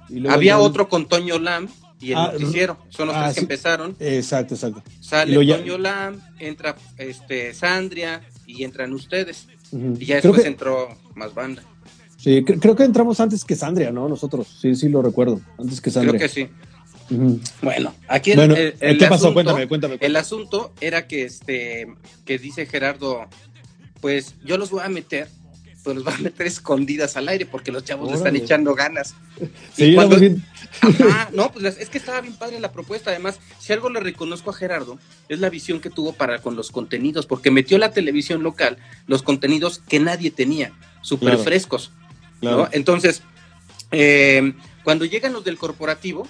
Y luego Había ya- otro con Toño Lam y el Ah, noticiero. Son los ah, tres que sí. empezaron. Exacto, exacto. Sale luego ya- Toño Lam, entra este Sandria y entran ustedes. Y ya después que, entró más banda. sí, cre- creo que entramos antes que Sandria, ¿no? Nosotros. Sí, sí, lo recuerdo. Antes que Sandria. Creo que sí. Bueno, aquí Bueno, el, el ¿qué pasó? asunto- Cuéntame, cuéntame. El asunto era que este que dice Gerardo, pues yo los voy a meter, pues los voy a meter escondidas al aire porque los chavos le están echando ganas. Sí, y cuando- bien- Ajá, no, pues es que estaba bien padre la propuesta. Además, si algo le reconozco a Gerardo, es la visión que tuvo para con los contenidos, porque metió la televisión local los contenidos que nadie tenía, súper Claro. frescos. claro. ¿no? Entonces, eh, cuando llegan los del corporativo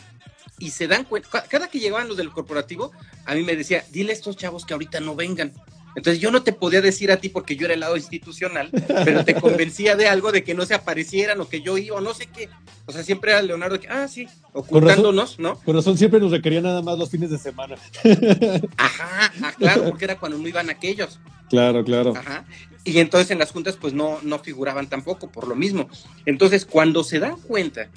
y se dan cuenta, ca- cada que llegaban los del corporativo, a mí me decía, dile a estos chavos que ahorita no vengan. Entonces yo no te podía decir a ti porque yo era el lado institucional, pero te convencía de algo, de que no se aparecieran o que yo iba o no sé qué. O sea, siempre era Leonardo que, ah, sí, ocultándonos, ¿no? Con razón siempre nos requería nada más los fines de semana. Ajá, ah, claro, porque era cuando no iban aquellos. Claro, claro. Ajá. Y entonces en las juntas pues no, no figuraban tampoco por lo mismo. Entonces cuando se dan cuenta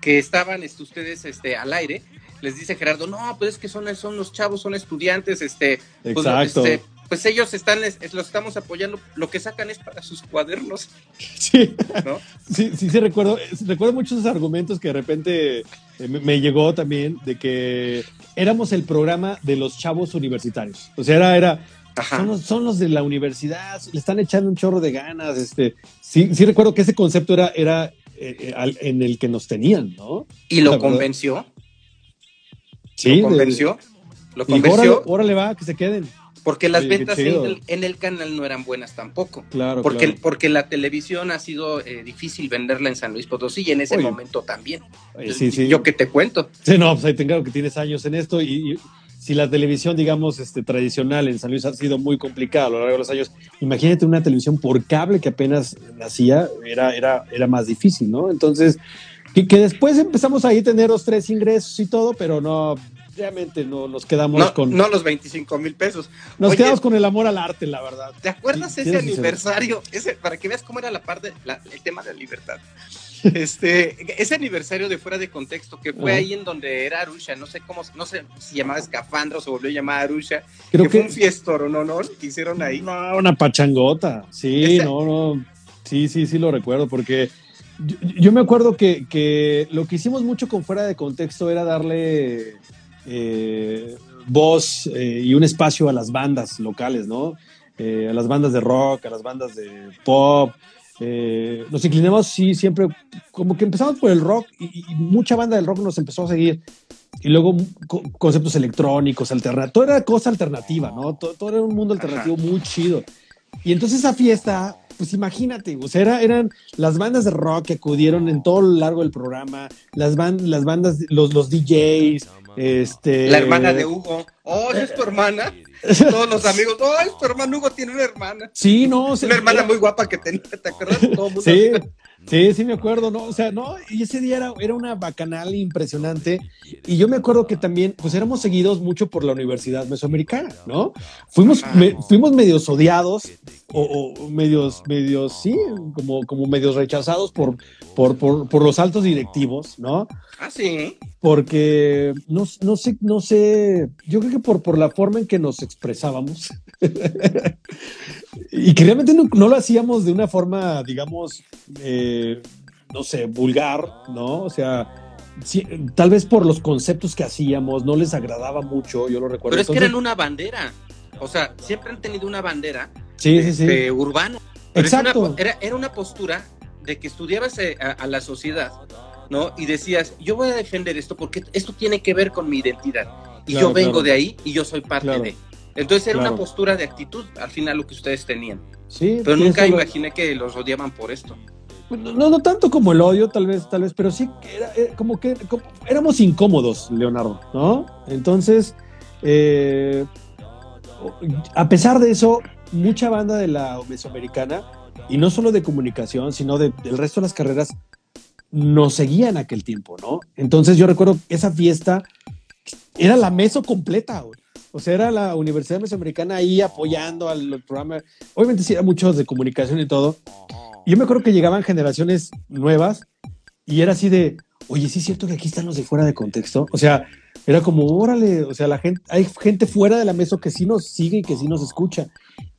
que estaban este, ustedes este, al aire, les dice Gerardo, no, pues es que son, son los chavos, son estudiantes, este, pues, Exacto. este, pues ellos están, es- es- los estamos apoyando, lo que sacan es para sus cuadernos, Sí, ¿no? sí, sí, sí, recuerdo, eh, recuerdo muchos argumentos que de repente eh, me, llegó también de que éramos el programa de los chavos universitarios. O sea, era, era son, los, son los de la universidad, le están echando un chorro de ganas. Este, sí, sí recuerdo que ese concepto era, era eh, al- en el que nos tenían, ¿no? Y lo convenció, Sí, lo de- convenció, lo y órale, convenció, órale va, que se queden. Porque las Oye, ventas en el, en el canal no eran buenas tampoco. Claro, Porque, claro. porque la televisión ha sido eh, difícil venderla en San Luis Potosí y en ese Oye. momento también. Oye, sí, sí. Yo que te cuento. Sí, no, pues ahí tengo que tienes años en esto y, y si la televisión, digamos, este, tradicional en San Luis ha sido muy complicada a lo largo de los años, imagínate una televisión por cable que apenas nacía, era, era, era más difícil, ¿no? Entonces, que, que después empezamos ahí a tener los tres ingresos y todo, pero no, realmente no nos quedamos No, con... no los 25 mil pesos. nos Oye, quedamos con el amor al arte, la verdad. ¿Te acuerdas ese aniversario? Ese, para que veas cómo era la parte, la- el tema de la libertad. Este, ese aniversario de fuera de contexto que fue Ajá. ahí en donde era Arusha, no sé cómo, no sé si llamaba Escafandro o se volvió a llamar Arusha, Creo que, fue un fiestoro, ¿no? ¿no? Que hicieron ahí. No, una pachangota. Sí, Ese- no, no. Sí, sí, sí lo recuerdo, porque yo, yo me acuerdo que, que lo que hicimos mucho con fuera de contexto era darle eh, voz eh, y un espacio a las bandas locales, ¿no? Eh, a las bandas de rock, a las bandas de pop. Eh, nos inclinamos, sí, siempre, como que empezamos por el rock y, y mucha banda del rock nos empezó a seguir. Y luego co- conceptos electrónicos, alternativos, todo era cosa alternativa, ¿no? Todo, todo era un mundo alternativo muy chido. Y entonces esa fiesta, pues imagínate, o sea, era- eran las bandas de rock que acudieron en todo lo largo del programa, las, ban- las bandas, los, los DJs, este... La hermana de Hugo. Oh, es tu hermana. Todos los amigos. Oh, es tu hermano Hugo tiene una hermana. Sí, no, Una hermana muy guapa que tenía, ¿te acuerdas? Todo el mundo Sí, así. Sí, sí me acuerdo, ¿no? O sea, no, y ese día era, era una bacanal impresionante. Y yo me acuerdo que también, pues éramos seguidos mucho por la Universidad Mesoamericana, ¿no? Fuimos, me- fuimos medios odiados, o, o medios, medios, sí, como, como medios rechazados por, por, por, por los altos directivos, ¿no? Ah, sí. Porque no, no sé, no sé, yo creo que por, por la forma en que nos expresábamos. y que realmente no, no lo hacíamos de una forma, digamos, eh, no sé, vulgar, ¿no? O sea, sí, tal vez por los conceptos que hacíamos, no les agradaba mucho, yo lo recuerdo. Pero es que eran una bandera. O sea, siempre han tenido una bandera Sí, sí, sí. este, urbana. Pero Exacto. una- era, era una postura de que estudiabas eh, a, a la sociedad, ¿no? Y decías, yo voy a defender esto porque esto tiene que ver con mi identidad. Y Claro, yo vengo claro. de ahí y yo soy parte Claro. de. Entonces era una postura de actitud, al final lo que ustedes tenían. Sí, Pero nunca imaginé que los odiaban por esto. No, no tanto como el odio, tal vez, tal vez, pero sí que era, era como que éramos incómodos, Leonardo, ¿no? Entonces, eh, a pesar de eso, mucha banda de la mesoamericana, y no solo de comunicación, sino de- del resto de las carreras, nos seguía en aquel tiempo, ¿no? Entonces yo recuerdo esa fiesta era la meso completa. O sea, era la Universidad Mesoamericana ahí apoyando al programa. Obviamente sí era mucho de comunicación y todo, yo me acuerdo que llegaban generaciones nuevas y era así de, oye, sí es cierto que aquí están los de fuera de contexto. O sea, era como, órale, o sea, la gente, hay gente fuera de la mesa que sí nos sigue y que sí nos escucha.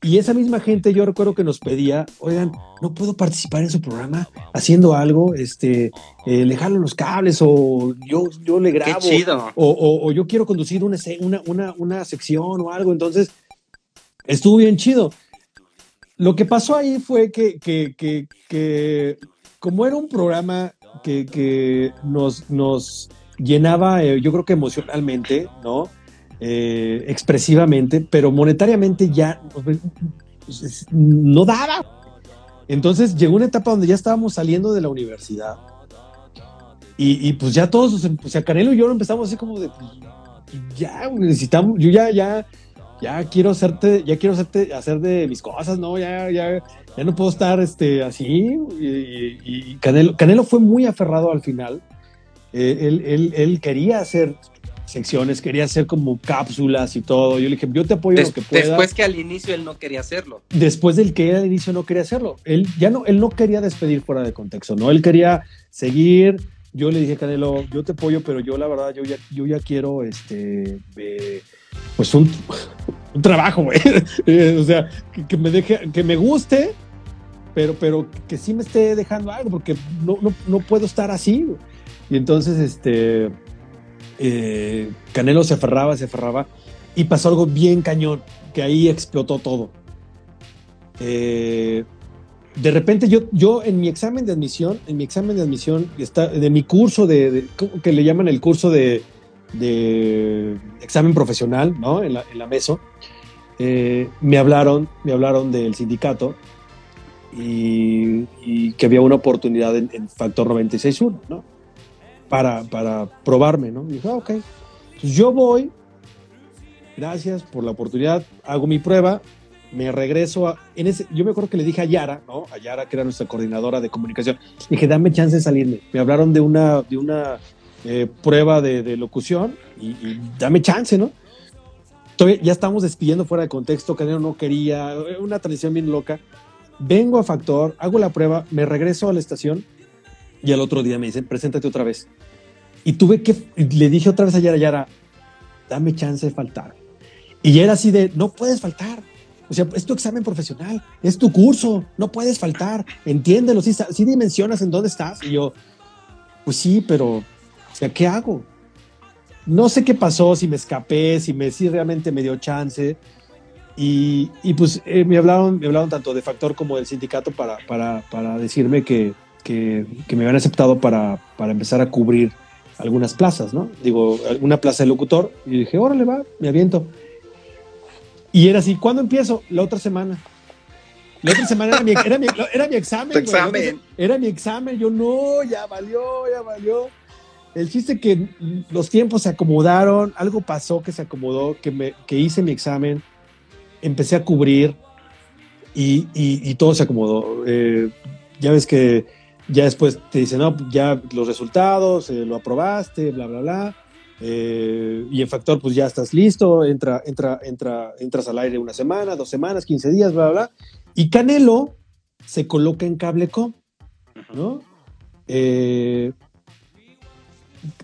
Y esa misma gente, yo recuerdo que nos pedía, oigan, no puedo participar en su programa haciendo algo, este, eh, le jalo los cables o yo, yo le Qué grabo. chido. O, o- o yo quiero conducir una, una, una, una sección o algo. Entonces, estuvo bien chido. Lo que pasó ahí fue que, que, que, que como era un programa que, que nos, nos llenaba, eh, yo creo que emocionalmente, ¿no? Eh, expresivamente, pero monetariamente ya pues, no daba. Entonces llegó una etapa donde ya estábamos saliendo de la universidad. Y, y, pues ya todos, o sea, Canelo y yo empezamos así como de, pues, ya, necesitamos, yo ya, ya, ya quiero hacerte, ya quiero hacerte, hacer de mis cosas, ¿no? Ya, ya, ya no puedo estar, este, así. Y, Canelo, Canelo fue muy aferrado al final. Eh, él, él, él quería hacer secciones, quería hacer como cápsulas y todo. Yo le dije, yo te apoyo Des- lo que pueda después que al inicio él no quería hacerlo. después del que él al inicio no quería hacerlo. Él ya no, él no quería despedir fuera de contexto, ¿no? Él quería seguir. Yo le dije, Canelo, yo te apoyo, pero yo la verdad, yo ya, yo ya quiero, este, eh, pues un, un trabajo, güey. Eh, o sea, que, me deje, que me guste, pero, pero que sí me esté dejando algo, porque no, no, puedo estar así. Y entonces, este, eh, Canelo se aferraba, se aferraba, y pasó algo bien cañón, que ahí explotó todo. Eh, de repente yo, yo en mi examen de admisión, en mi examen de admisión, está, de mi curso de, de- ¿cómo que le llaman el curso de, de examen profesional, ¿no? En la, en la MESO, eh, me hablaron, me hablaron del sindicato y, y que había una oportunidad en, en Factor 96.1, ¿no? Para, para probarme, ¿no? Y dije, ah, ok. Entonces yo voy, gracias por la oportunidad, hago mi prueba, me regreso a, en ese, yo me acuerdo que le dije a Yara, ¿no? A Yara, que era nuestra coordinadora de comunicación, dije, dame chance de salirme. Me hablaron de una, de una eh, prueba de, locución y, dame chance, ¿no? Todavía- ya estamos despidiendo fuera de contexto, Canelo no quería, una transición bien loca. Vengo a Factor, hago la prueba, me regreso a la estación y al otro día me dicen, preséntate otra vez. Y tuve que, le dije otra vez a Yara, Yara, dame chance de faltar. Y era así de, no puedes faltar. O sea, es tu examen profesional, es tu curso, no puedes faltar, entiéndelo, sí, sí dimensionas en dónde estás. Y yo, pues sí, pero, o sea, ¿qué hago? No sé qué pasó, si me escapé, si me si realmente me dio chance. Y, y pues eh, me, hablaron, me hablaron tanto de Factor como del sindicato para, para, para decirme que, que, que me habían aceptado para, para empezar a cubrir algunas plazas, ¿no? Digo, una plaza de locutor. Y dije, órale, va, me aviento. Y era así, ¿cuándo empiezo? La otra semana. La otra semana era mi, era mi, era mi examen. Examen. Era mi examen. Yo, no, ya valió, ya valió. El chiste que los tiempos se acomodaron, algo pasó que se acomodó, que, me, que hice mi examen, empecé a cubrir y, y- y todo se acomodó. Eh, ya ves que ya después te dicen, no, ya los resultados, eh, lo aprobaste, bla, bla, bla. Eh, y en Factor, pues ya estás listo, entra, entra, entra, entras al aire una semana, dos semanas, 15 días, bla, bla, bla. Y Canelo se coloca en Cablecom, ¿no? Eh,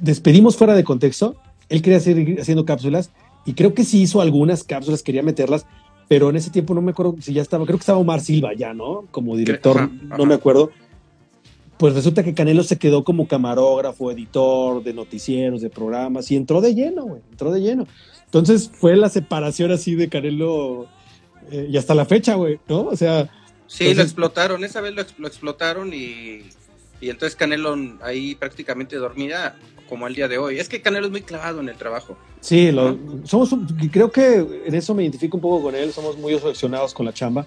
despedimos fuera de contexto. Él quería seguir haciendo cápsulas y creo que sí hizo algunas cápsulas, quería meterlas, pero en ese tiempo no me acuerdo si ya estaba, creo que estaba Omar Silva ya, ¿no? Como director, Ajá, no me acuerdo. Pues resulta que Canelo se quedó como camarógrafo, editor de noticieros, de programas y entró de lleno, güey, entró de lleno. Entonces fue la separación así de Canelo eh, y hasta la fecha, güey, ¿no? O sea, Sí, lo explotaron, esa vez lo explotaron y, y entonces Canelo ahí prácticamente dormida como al día de hoy. Es que Canelo es muy clavado en el trabajo. Sí, lo- somos, creo que en eso me identifico un poco con él, somos muy obsesionados con la chamba.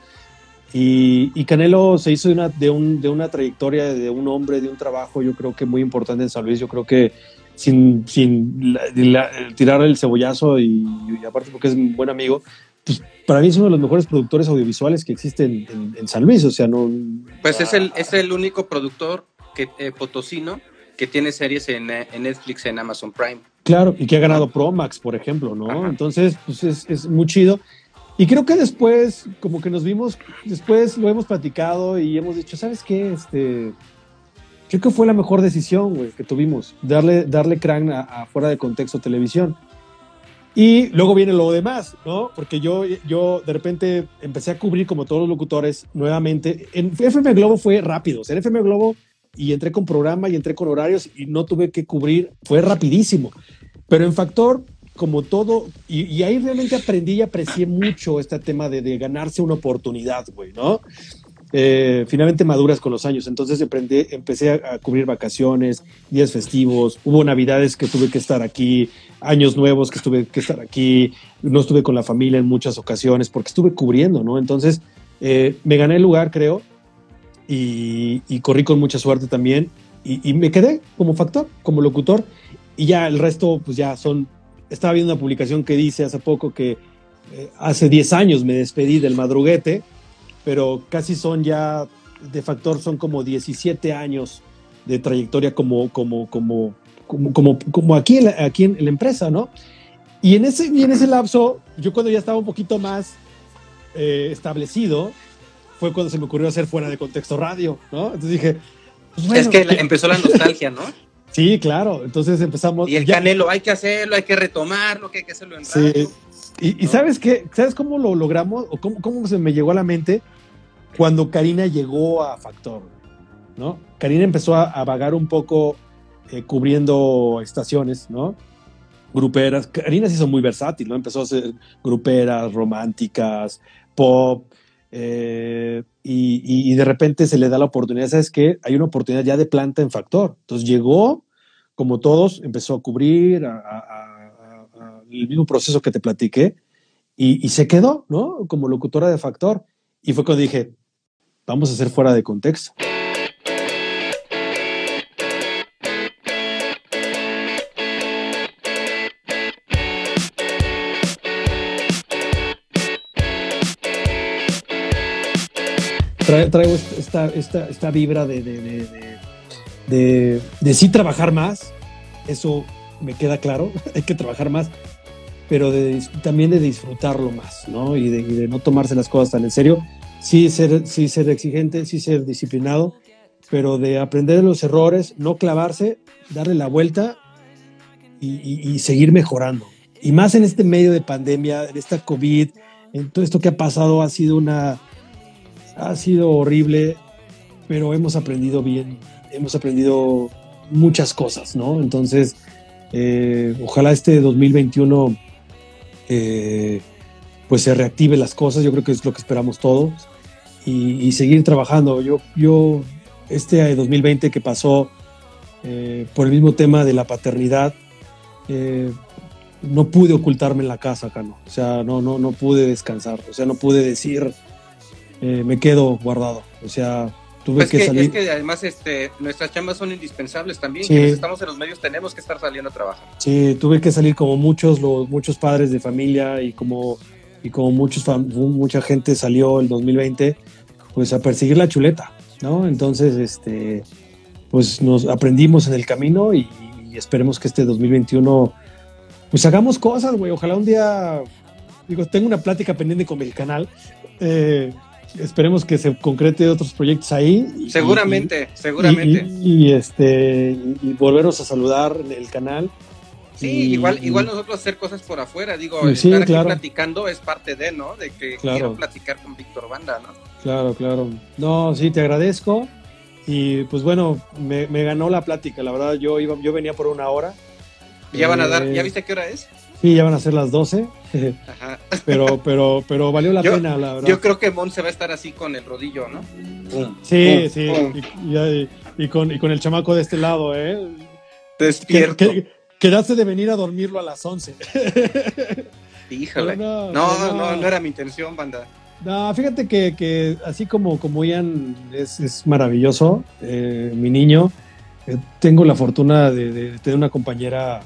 Y, y Canelo se hizo de una, de, un- de una trayectoria, de un hombre, de un trabajo, yo creo que muy importante en San Luis. Yo creo que sin, sin la- la- tirar el cebollazo y, y aparte porque es un buen amigo, pues para mí es uno de los mejores productores audiovisuales que existen en, en San Luis. O sea, no. Pues es el, es el único productor que, eh, potosino que tiene series en, eh, en Netflix, en Amazon Prime. Claro, y que ha ganado Promax, por ejemplo, ¿no? Ajá. Entonces, pues es, es muy chido. Y creo que después, como que nos vimos, después lo hemos platicado y hemos dicho, ¿sabes qué? Este, creo que fue la mejor decisión, güey, que tuvimos, darle, darle crán a, a fuera de contexto televisión. Y luego viene lo demás, ¿no? Porque yo, yo de repente empecé a cubrir como todos los locutores nuevamente. En FM Globo fue rápido. O sea, en FM Globo y entré con programa y entré con horarios y no tuve que cubrir. Fue rapidísimo. Pero en Factor, como todo, y, y ahí realmente aprendí y aprecié mucho este tema de, de ganarse una oportunidad, güey, ¿no? Eh, finalmente maduras con los años. Entonces aprendí, empecé a, a cubrir vacaciones, días festivos, hubo navidades que tuve que estar aquí, años nuevos que tuve que estar aquí, no estuve con la familia en muchas ocasiones porque estuve cubriendo, ¿no? Entonces eh, me gané el lugar, creo, y, y corrí con mucha suerte también, y, y me quedé como factor, como locutor, y ya el resto, pues ya son, estaba viendo una publicación que dice hace poco que eh, hace 10 años me despedí del madruguete, pero casi son ya, de factor son como 17 años de trayectoria como, como, como, como, como, como aquí, en la, aquí en la empresa, ¿no? Y en, ese, y en ese lapso, yo cuando ya estaba un poquito más eh, establecido, fue cuando se me ocurrió hacer fuera de contexto radio, ¿no? Entonces dije, pues bueno, es que empezó la nostalgia, ¿no? Sí, claro. Entonces empezamos. Y el ya- Canelo, hay que hacerlo, hay que retomarlo, que hay que hacerlo en Sí. radio. Y, y sabes qué, ¿sabes cómo lo logramos? ¿O cómo, cómo se me llegó a la mente? Cuando Karina llegó a Factor, ¿no? Karina empezó a, a vagar un poco eh, cubriendo estaciones, ¿no? Gruperas. Karina se hizo muy versátil, ¿no? Empezó a hacer gruperas, románticas, pop, eh, y, de repente se le da la oportunidad, ¿sabes qué? Hay una oportunidad ya de planta en Factor. Entonces llegó, como todos, empezó a cubrir el mismo proceso que te platiqué y, y se quedó, ¿no? Como locutora de Factor. Y fue cuando dije, vamos a hacer fuera de contexto. Tra- traigo esta, esta, esta vibra de, de, de, de, sí trabajar más, eso me queda claro, hay que trabajar más, pero también de disfrutarlo más, ¿no? Y de, y de no tomarse las cosas tan en serio, sí ser, sí ser exigente, sí ser disciplinado, pero de aprender de los errores, no clavarse, darle la vuelta y, y- y seguir mejorando. Y más en este medio de pandemia, en esta COVID, en todo esto que ha pasado ha sido una ha sido horrible, pero hemos aprendido bien, hemos aprendido muchas cosas, ¿no? Entonces, eh, ojalá este 2021 eh, pues se reactive las cosas, yo creo que es lo que esperamos todos, y, seguir trabajando. Yo, yo, este 2020 que pasó eh, por el mismo tema de la paternidad, no pude ocultarme en la casa acá, ¿no? O sea, no, no, no pude descansar, o sea, no pude decir eh, me quedo guardado. O sea, tuve Pues que, que, salir. es que además este, nuestras chambas son indispensables también. Sí. Quienes estamos en los medios tenemos que estar saliendo a trabajar. Sí, tuve que salir como muchos, los, muchos padres de familia y como, y como muchos, mucha gente salió el 2020, pues a perseguir la chuleta, ¿no? Entonces, este, pues nos aprendimos en el camino y, y esperemos que este 2021, pues hagamos cosas, güey. Ojalá un día, digo, tengo una plática pendiente con el canal. eh, esperemos que se concrete otros proyectos ahí. Seguramente, y- seguramente. Y, y, este, y, volvernos a saludar en el canal. sí, igual, igual nosotros hacer cosas por afuera, digo, Sí, estar aquí claro. platicando es parte de, ¿no? De que Claro. quiero platicar con Víctor Banda, ¿no? Claro, claro. No, sí, te agradezco. Y pues bueno, me, me ganó la plática. La verdad, yo iba, yo venía por una hora. Ya van a dar, Eh, ¿ya viste qué hora es? Sí, ya van a ser las 12. Ajá. pero, pero, pero valió la Yo- pena, la verdad. Yo creo que Mon se va a estar así con el rodillo, ¿no? sí, sí. Y, y- y con, y con el chamaco de este lado, ¿eh? Despierto. que- quedaste de venir a dormirlo a las 11. Híjole. No, pero no, no era mi intención, banda. No, fíjate que, que así como, como Ian es, es maravilloso, eh, mi niño, eh, tengo la fortuna de, de tener una compañera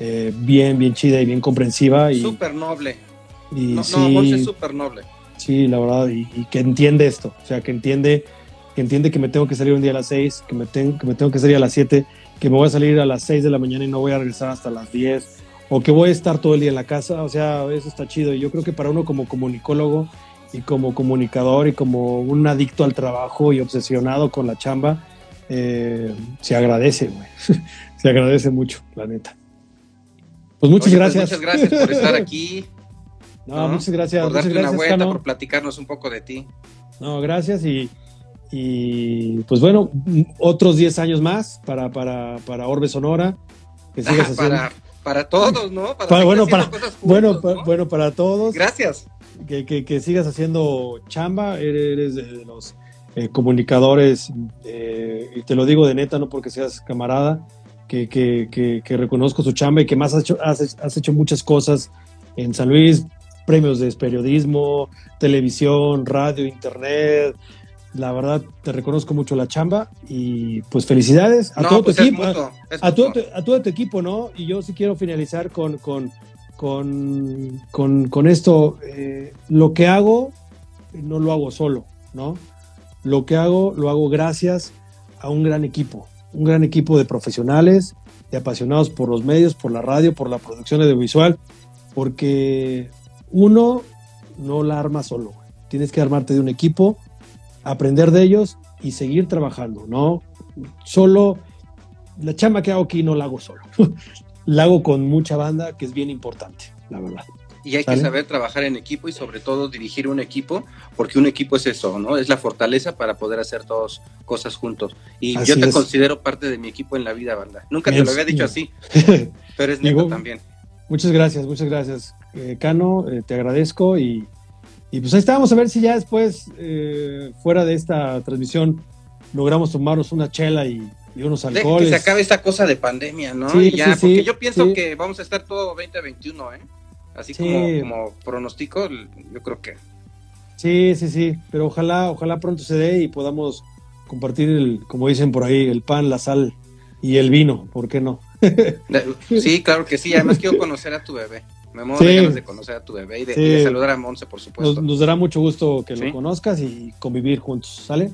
eh, bien, bien chida y bien comprensiva y, Súper noble. y No, sí, no, es súper noble. sí, la verdad, y, y que entiende esto, o sea, que entiende, que entiende que me tengo que salir un día a las 6, que me, ten- que me tengo que salir a las 7, que me voy a salir a las 6 de la mañana y no voy a regresar hasta las 10, o que voy a estar todo el día en la casa, o sea, eso está chido. Y yo creo que para uno como comunicólogo y como comunicador y como un adicto al trabajo y obsesionado con la chamba, eh, se agradece, güey. se agradece mucho, la neta. Pues muchas Oye, pues, gracias. muchas gracias por estar aquí, No, ¿no? muchas gracias. por darte una gracias, vuelta, Cano. por platicarnos un poco de ti. No, gracias y, y pues bueno, otros 10 años más para, para, para Orbe Sonora. Que sigas haciendo. para, para todos, ¿no? Para- seguir bueno, para- bueno, juntos, pa- ¿no? bueno, para todos. Gracias. que, que- que sigas haciendo chamba, eres de, de los eh, comunicadores, eh, y te lo digo de neta, no porque seas camarada, que, que- que- que reconozco su chamba y que más has hecho, has, has hecho muchas cosas en San Luis, premios de periodismo, televisión, radio, internet. La verdad, te reconozco mucho la chamba y pues felicidades a no, todo pues tu es equipo. mutuo, A todo, a todo tu equipo, ¿no? Y yo sí quiero finalizar con, con, con, con, con esto. eh, lo que hago, no lo hago solo, ¿no? Lo que hago, lo hago gracias a un gran equipo, un gran equipo de profesionales, de apasionados por los medios, por la radio, por la producción audiovisual, porque uno no la arma solo. Tienes que armarte de un equipo, aprender de ellos y seguir trabajando, ¿no? Solo la chamba que hago aquí no la hago solo. la hago con mucha banda, que es bien importante, la verdad. Y hay ¿Sale? que saber trabajar en equipo y sobre todo dirigir un equipo, porque un equipo es eso, ¿no? Es la fortaleza para poder hacer todas cosas juntos. Y Así yo te es. considero parte de mi equipo en la vida, banda. Nunca te lo había dicho sí. así, pero es neta también. Muchas gracias, muchas gracias, eh, Cano, eh, te agradezco y, y pues ahí estábamos a ver si ya después, eh, fuera de esta transmisión, logramos tomarnos una chela y, y unos De- alcoholes. que se acabe esta cosa de pandemia, ¿no? Sí, y ya, sí, porque sí, yo pienso que vamos a estar todo 2021, ¿eh? Así Sí. como, como pronóstico, yo creo que Sí, sí, sí, pero ojalá, ojalá pronto se dé y podamos compartir el, como dicen por ahí, el pan, la sal y el vino, ¿por qué no? Sí, claro que sí. Además quiero conocer a tu bebé. Me muero Sí. ganas de conocer a tu bebé y de, Sí. y de saludar a Monse, por supuesto. nos dará mucho gusto que Sí. lo conozcas y convivir juntos, ¿sale?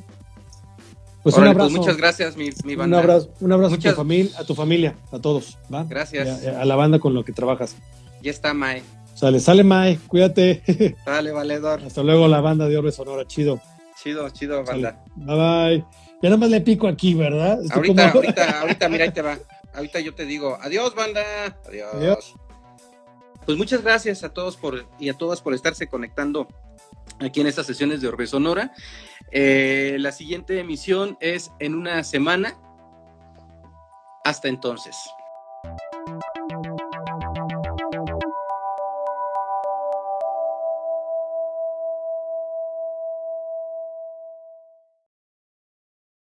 Pues Órale, un abrazo. muchas gracias, mi, mi un banda. abrazo, un abrazo a, tu familia, a tu familia, a todos, ¿va? Gracias. A, a la banda con lo que trabajas. Ya está, Mae. Sale, sale Mae, cuídate. Dale, valedor. Hasta luego la banda de Orbe Sonora, chido. Chido, chido, Sale. banda. Bye bye. Ya nada más le pico aquí, ¿verdad? Estoy Ahorita, como- ahorita, ahorita, mira, ahí te va. Ahorita yo te digo, adiós, banda. Adiós. Adiós. Pues muchas gracias a todos por y a todas por estarse conectando aquí en estas sesiones de Orbe Sonora. Eh, la siguiente emisión es en una semana. Hasta entonces.